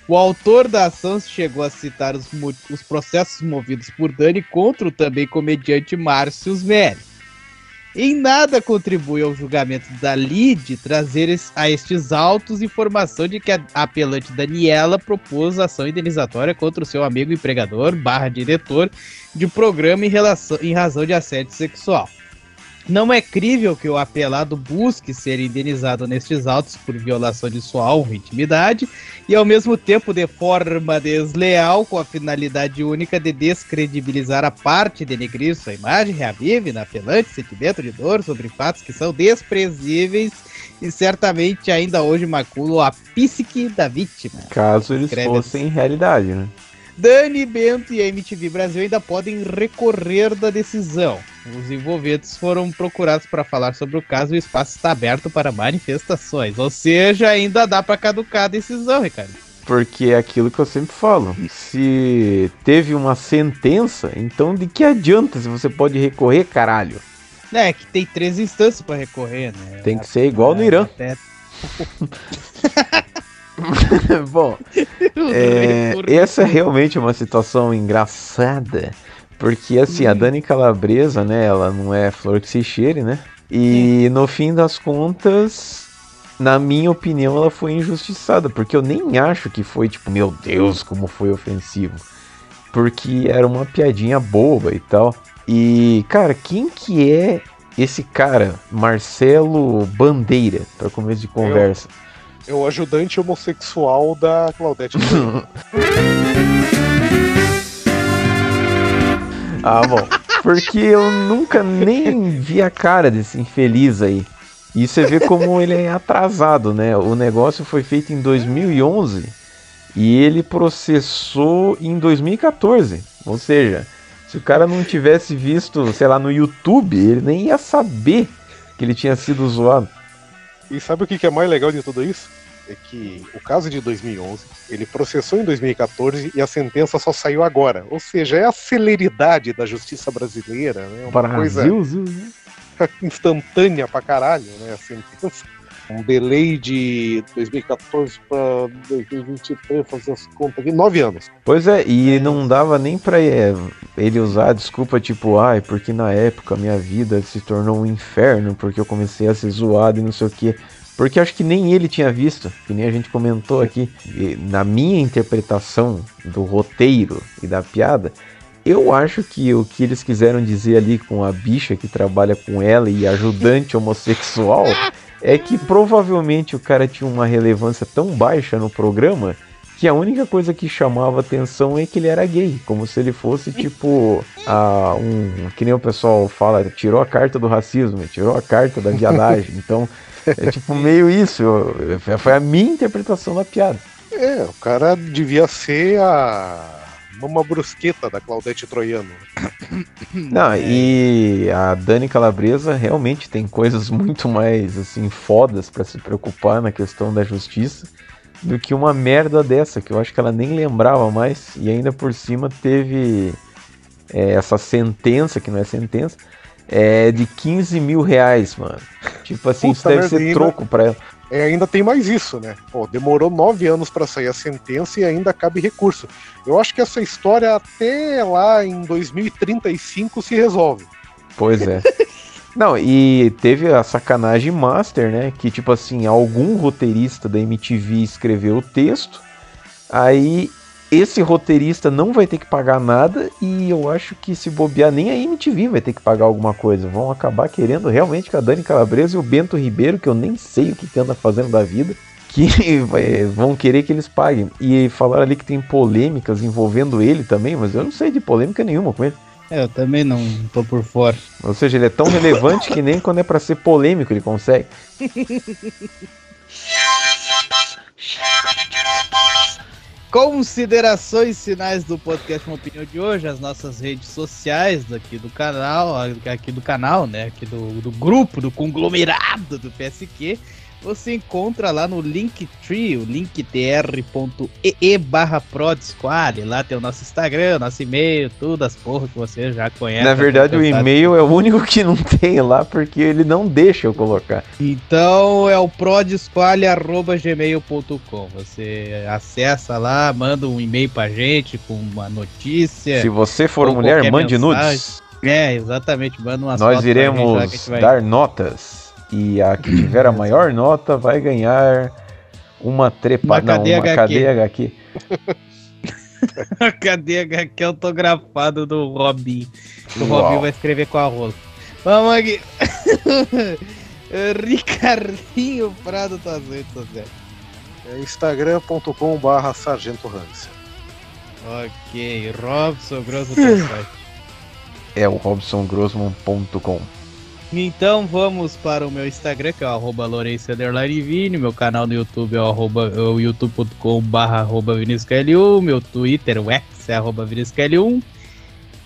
O autor da ação chegou a citar os, os processos movidos por Dani contra o também comediante Márcio Smelly. Em nada contribui ao julgamento da LID trazer a estes autos informação de que a apelante Daniela propôs ação indenizatória contra o seu amigo empregador barra diretor de programa em, relação, em razão de assédio sexual. Não é crível que o apelado busque ser indenizado nestes autos por violação de sua e intimidade e ao mesmo tempo de forma desleal com a finalidade única de descredibilizar a parte, denegrir sua imagem, reavive na apelante sentimento de dor sobre fatos que são desprezíveis e certamente ainda hoje maculam a psique da vítima. Caso eles Escreve fossem realidade, né? Dani Bento e a MTV Brasil ainda podem recorrer da decisão. Os envolvidos foram procurados para falar sobre o caso e o espaço está aberto para manifestações. Ou seja, ainda dá para caducar a decisão, Ricardo. Porque é aquilo que eu sempre falo. Se teve uma sentença, então de que adianta se você pode recorrer, caralho? É, que tem três instâncias para recorrer, né? Tem que ser igual no Irã. Até- Bom, é, essa é realmente uma situação engraçada. Porque assim, a Dani Calabresa, né? Ela não é flor que se cheire, né? E no fim das contas, na minha opinião, ela foi injustiçada. Porque eu nem acho que foi tipo, meu Deus, como foi ofensivo. Porque era uma piadinha boba e tal. E, cara, quem que é esse cara, Marcelo Bandeira, para começo de conversa? É o ajudante homossexual da Claudete. Ah, bom. Porque eu nunca nem vi a cara desse infeliz aí. E você vê como ele é atrasado, né? O negócio foi feito em 2011 e ele processou em 2014. Ou seja, se o cara não tivesse visto, sei lá, no YouTube, ele nem ia saber que ele tinha sido zoado. E sabe o que é mais legal de tudo isso? É que o caso de 2011, ele processou em 2014 e a sentença só saiu agora. Ou seja, é a celeridade da justiça brasileira, né? Uma coisa Brasil, Zil, né? instantânea pra caralho, né? A sentença. Um delay de 2014 pra 2023, fazer as contas aqui, nove anos. Pois é, e não dava nem pra é, ele usar a desculpa tipo, ai, porque na época minha vida se tornou um inferno, porque eu comecei a ser zoado e não sei o que. Porque acho que nem ele tinha visto, que nem a gente comentou aqui. E na minha interpretação do roteiro e da piada, eu acho que o que eles quiseram dizer ali com a bicha que trabalha com ela e ajudante homossexual é que provavelmente o cara tinha uma relevância tão baixa no programa que a única coisa que chamava atenção é que ele era gay, como se ele fosse tipo a, um que nem o pessoal fala, tirou a carta do racismo, tirou a carta da viadagem. Então é tipo meio isso. Foi a minha interpretação da piada. É, o cara devia ser a Mama Brusqueta da Claudete Troiano. Não, e a Dani Calabresa realmente tem coisas muito mais assim fodas pra se preocupar na questão da justiça do que uma merda dessa, que eu acho que ela nem lembrava mais, e ainda por cima teve é, essa sentença, que não é sentença, é de 15 mil reais, mano. Tipo assim, isso Puta deve merda, ser troco pra ela. É, ainda tem mais isso, né? Pô, demorou nove anos pra sair a sentença e ainda cabe recurso. Eu acho que essa história até lá em 2035 se resolve. Pois é. Não, e teve a sacanagem master, né? Que tipo assim, algum roteirista da MTV escreveu o texto, aí esse roteirista não vai ter que pagar nada e eu acho que se bobear nem a MTV vai ter que pagar alguma coisa. Vão acabar querendo realmente que a Dani Calabresa e o Bento Ribeiro, que eu nem sei o que, que anda fazendo da vida, que vai- vão querer que eles paguem. E falaram ali que tem polêmicas envolvendo ele também, mas eu não sei de polêmica nenhuma com ele. É, eu também não tô por fora. Ou seja, ele é tão relevante que nem quando é pra ser polêmico ele consegue. Considerações finais do podcast Uma Opinião de hoje, as nossas redes sociais daqui do canal, aqui do canal, né? Aqui do, do grupo, do conglomerado do PSQ. Você encontra lá no Linktree, o linktr.ee barra Prodsquad. Lá tem o nosso Instagram, nosso e-mail, tudo, as porras que você já conhece. Na verdade, o e-mail é o único que não tem lá porque ele não deixa eu colocar. Então é o prodsquale.gmail.com. Você acessa lá, manda um e-mail pra gente com uma notícia. Se você for mulher, mande mensagem. nudes. É, exatamente. Manda umas Nós iremos gente vai- dar notas. E a que tiver a maior nota vai ganhar uma trepa. Uma não, cadeia uma HQ. cadeia HQ. Cadê HQ autografado do Robin? O Uau. Robin vai escrever com a rola. Vamos aqui. Ricardinho Prado, tuas redes sociais. É instagram.com barra Sargento Hans. Ok, Robson Grosso site. É o robsongrossman.com. Então vamos para o meu Instagram, que é o arroba Vini, meu canal no YouTube é o, arroba, é youtube.com barra arroba ViníciusKL1, meu Twitter, o X é arroba ViníciusKL1,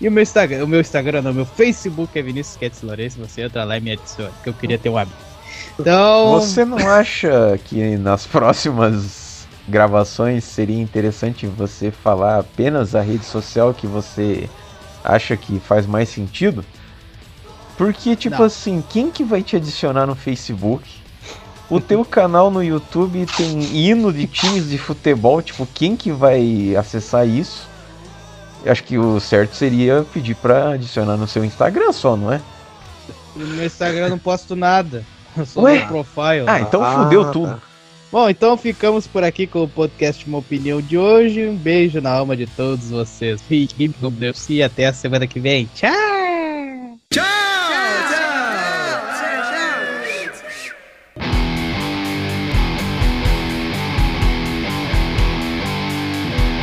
e o meu Instagram, o meu Instagram não, meu Facebook é Vinícius Lourenço, você entra lá e me adiciona, que eu queria ter um amigo. Então... Você não acha que nas próximas gravações seria interessante você falar apenas a rede social que você acha que faz mais sentido? Porque, tipo Não. assim, quem que vai te adicionar no Facebook? O teu canal no YouTube tem hino de times de futebol, tipo, quem que vai acessar isso? Eu acho que o certo seria pedir pra adicionar no seu Instagram só, não é? No meu Instagram eu não posto nada. Sou Ué? no profile. Ah, então fudeu tudo. Bom, então ficamos por aqui com o podcast Uma Opinião de hoje. Um beijo na alma de todos vocês. Fiquem com Deus e até a semana que vem. Tchau!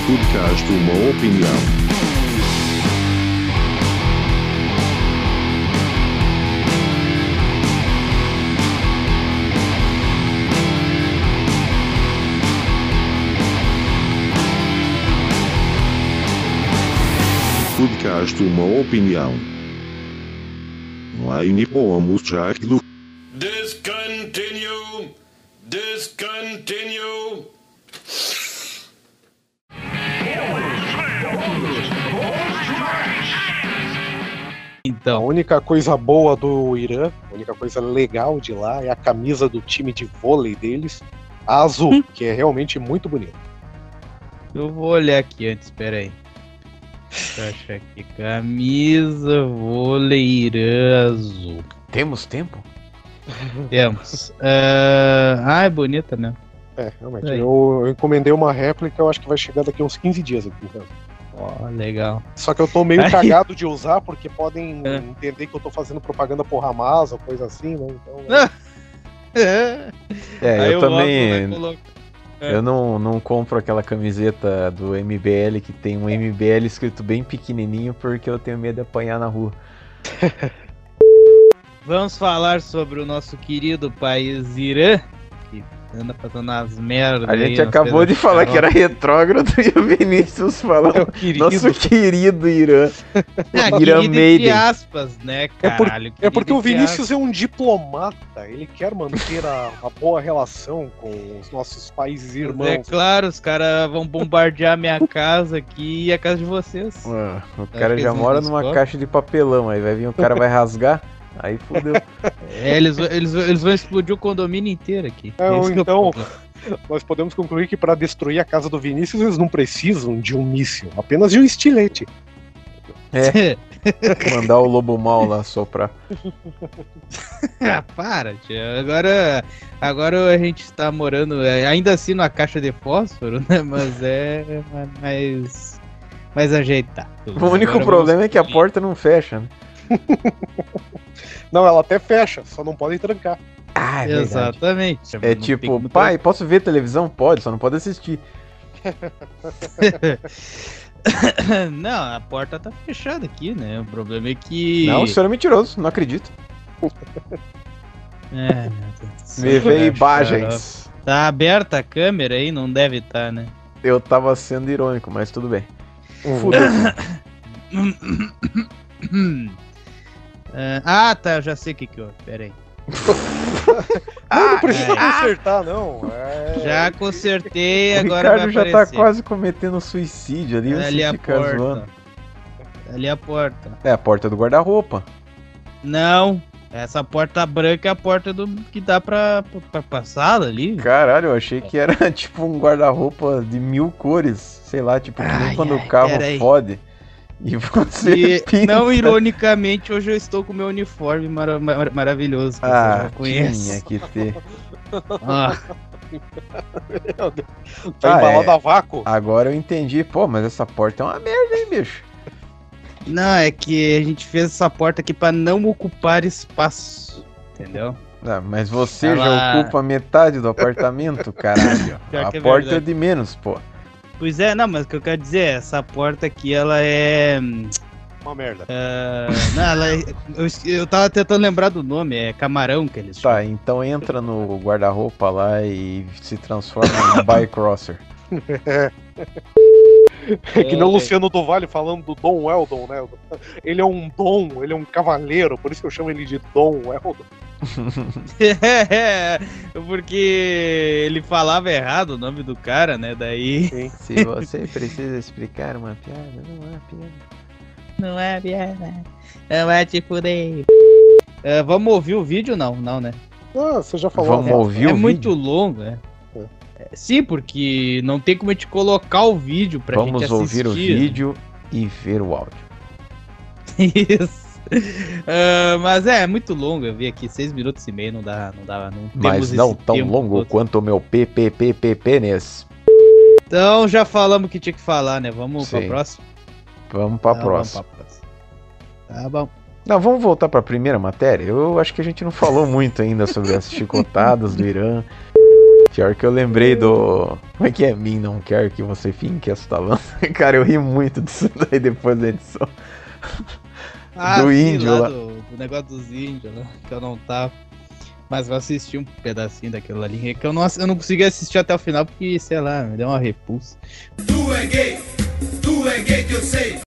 Podcast uma opinião. Podcast uma opinião. Line Pomos Jack do Então. A única coisa boa do Irã, a única coisa legal de lá é a camisa do time de vôlei deles, a azul, que é realmente muito bonita. Eu vou olhar aqui antes, pera aí. Deixa eu achar aqui. Camisa voleirã azul. Temos tempo? Temos. Ah, ah, é bonita, né? É, realmente. Eu, eu encomendei uma réplica, eu acho que vai chegar daqui uns 15 dias aqui. Então. Ó, legal. Só que eu tô meio cagado de usar, porque podem É. entender que eu tô fazendo propaganda por Hamas ou coisa assim, né? Então. É, Aí eu o também. Vai colocar- É. Eu não, não compro aquela camiseta do MBL que tem um MBL escrito bem pequenininho porque eu tenho medo de apanhar na rua. Vamos falar sobre o nosso querido país Irã, anda fazendo as merdas. A aí gente acabou de falar que era retrógrado e o Vinícius falando querido. nosso querido Irã. Ah, Irã querido entre aspas, né, É, por- caralho? é porque o Querido entre Vinícius é um diplomata, ele quer manter a, uma boa relação com os nossos países irmãos. É claro, os caras vão bombardear minha casa aqui e a casa de vocês. Ah, o cara já mora numa caixa de papelão, aí vai vir o cara vai rasgar, aí fudeu. É, eles, vão- eles, eles vão explodir o condomínio inteiro aqui. É, ou é então, nós podemos concluir que para destruir a casa do Vinícius eles não precisam de um míssil, apenas de um estilete. É. Mandar o lobo mal lá soprar. ah, para, tia. Agora, agora a gente tá morando, é, ainda assim, numa caixa de fósforo, né? Mas é mais, mais ajeitado. O único problema é que a porta não fecha, né? Não, ela até fecha, só não podem trancar. Ah, é verdade. Exatamente. É Não tem tipo, pai, posso ver televisão? Pode, só não pode assistir. não, a porta tá fechada aqui, né? O problema é que. Não, o senhor é mentiroso, não acredito. É, Me cara, imagens. Tá aberta a câmera aí? Não deve estar, né? Eu tava sendo irônico, mas tudo bem. Fudeu. ah, tá, eu já sei o que que houve. Pera aí. Não, não precisa é. consertar, não. É... Já consertei, o agora Ricardo já vai tá aparecer. quase cometendo suicídio ali, Ali você a fica porta. zoando. Ali a porta. É a porta do guarda-roupa. Não, essa porta branca é a porta do que dá pra, pra, pra sala ali. Caralho, eu achei que era tipo um guarda-roupa de mil cores. Sei lá, tipo, nem Ai, quando ai, o carro pera aí. E você E, pinta. não ironicamente, hoje eu estou com o meu uniforme mara- mar- maravilhoso. Que você Ah, já conhece. tinha que ter. Ah, Tá Ah, embalado é. a vácuo. Agora eu entendi. Pô, mas essa porta é uma merda, hein, bicho? não, é que a gente fez essa porta aqui pra não ocupar espaço. Entendeu? Ah, mas você Ela- já ocupa metade do apartamento, caralho. Pior a é porta é verdade. de menos, pô. Pois é, não, mas o que eu quero dizer é, essa porta aqui, ela é. Uma merda. ah, não, ela é- eu, eu tava tentando lembrar do nome, é camarão que eles chamam. Tá, então entra no guarda-roupa lá e se transforma em Bycrosser. É que nem o Luciano do Vale falando do Dom Weldon, né? Ele é um dom, ele é um cavaleiro, por isso que eu chamo ele de Dom Weldon. É, porque ele falava errado o nome do cara, né? Daí. Se você precisa explicar uma piada, não é piada. Não é piada. Não é te fuder. É, vamos ouvir o vídeo? Não, não, né? Ah, você já falou. Vamos né? ouvir é o muito vídeo? longo, é. É, Sim, porque não tem como a gente colocar o vídeo pra Vamos gente assistir. ouvir o né? vídeo e ver o áudio. Isso. Ah, mas é, é muito longo. Eu vi aqui seis minutos e meio, não dá, não dá, não Mas não tão longo todo. quanto o meu PPPP pênis. Então já falamos o que tinha que falar, né? Vamos pra Sim. próxima. Vamos pra Tá, próxima. vamos pra próxima. Tá bom. Não, vamos voltar pra primeira matéria? Eu acho que a gente não falou muito ainda sobre as chicotadas do Irã. Pior que eu lembrei do. Como é que é? Mim não quer que você finque esta lança. Cara, eu ri muito disso daí depois da edição. Ah, Do sim, índio lá. lá. Do, do negócio dos índios, né? Que eu não tava. Mas eu assisti um pedacinho daquilo ali. Que eu não, eu não consegui assistir até o final porque, sei lá, me deu uma repulsa. Tu é gay, tu é gay que eu sei.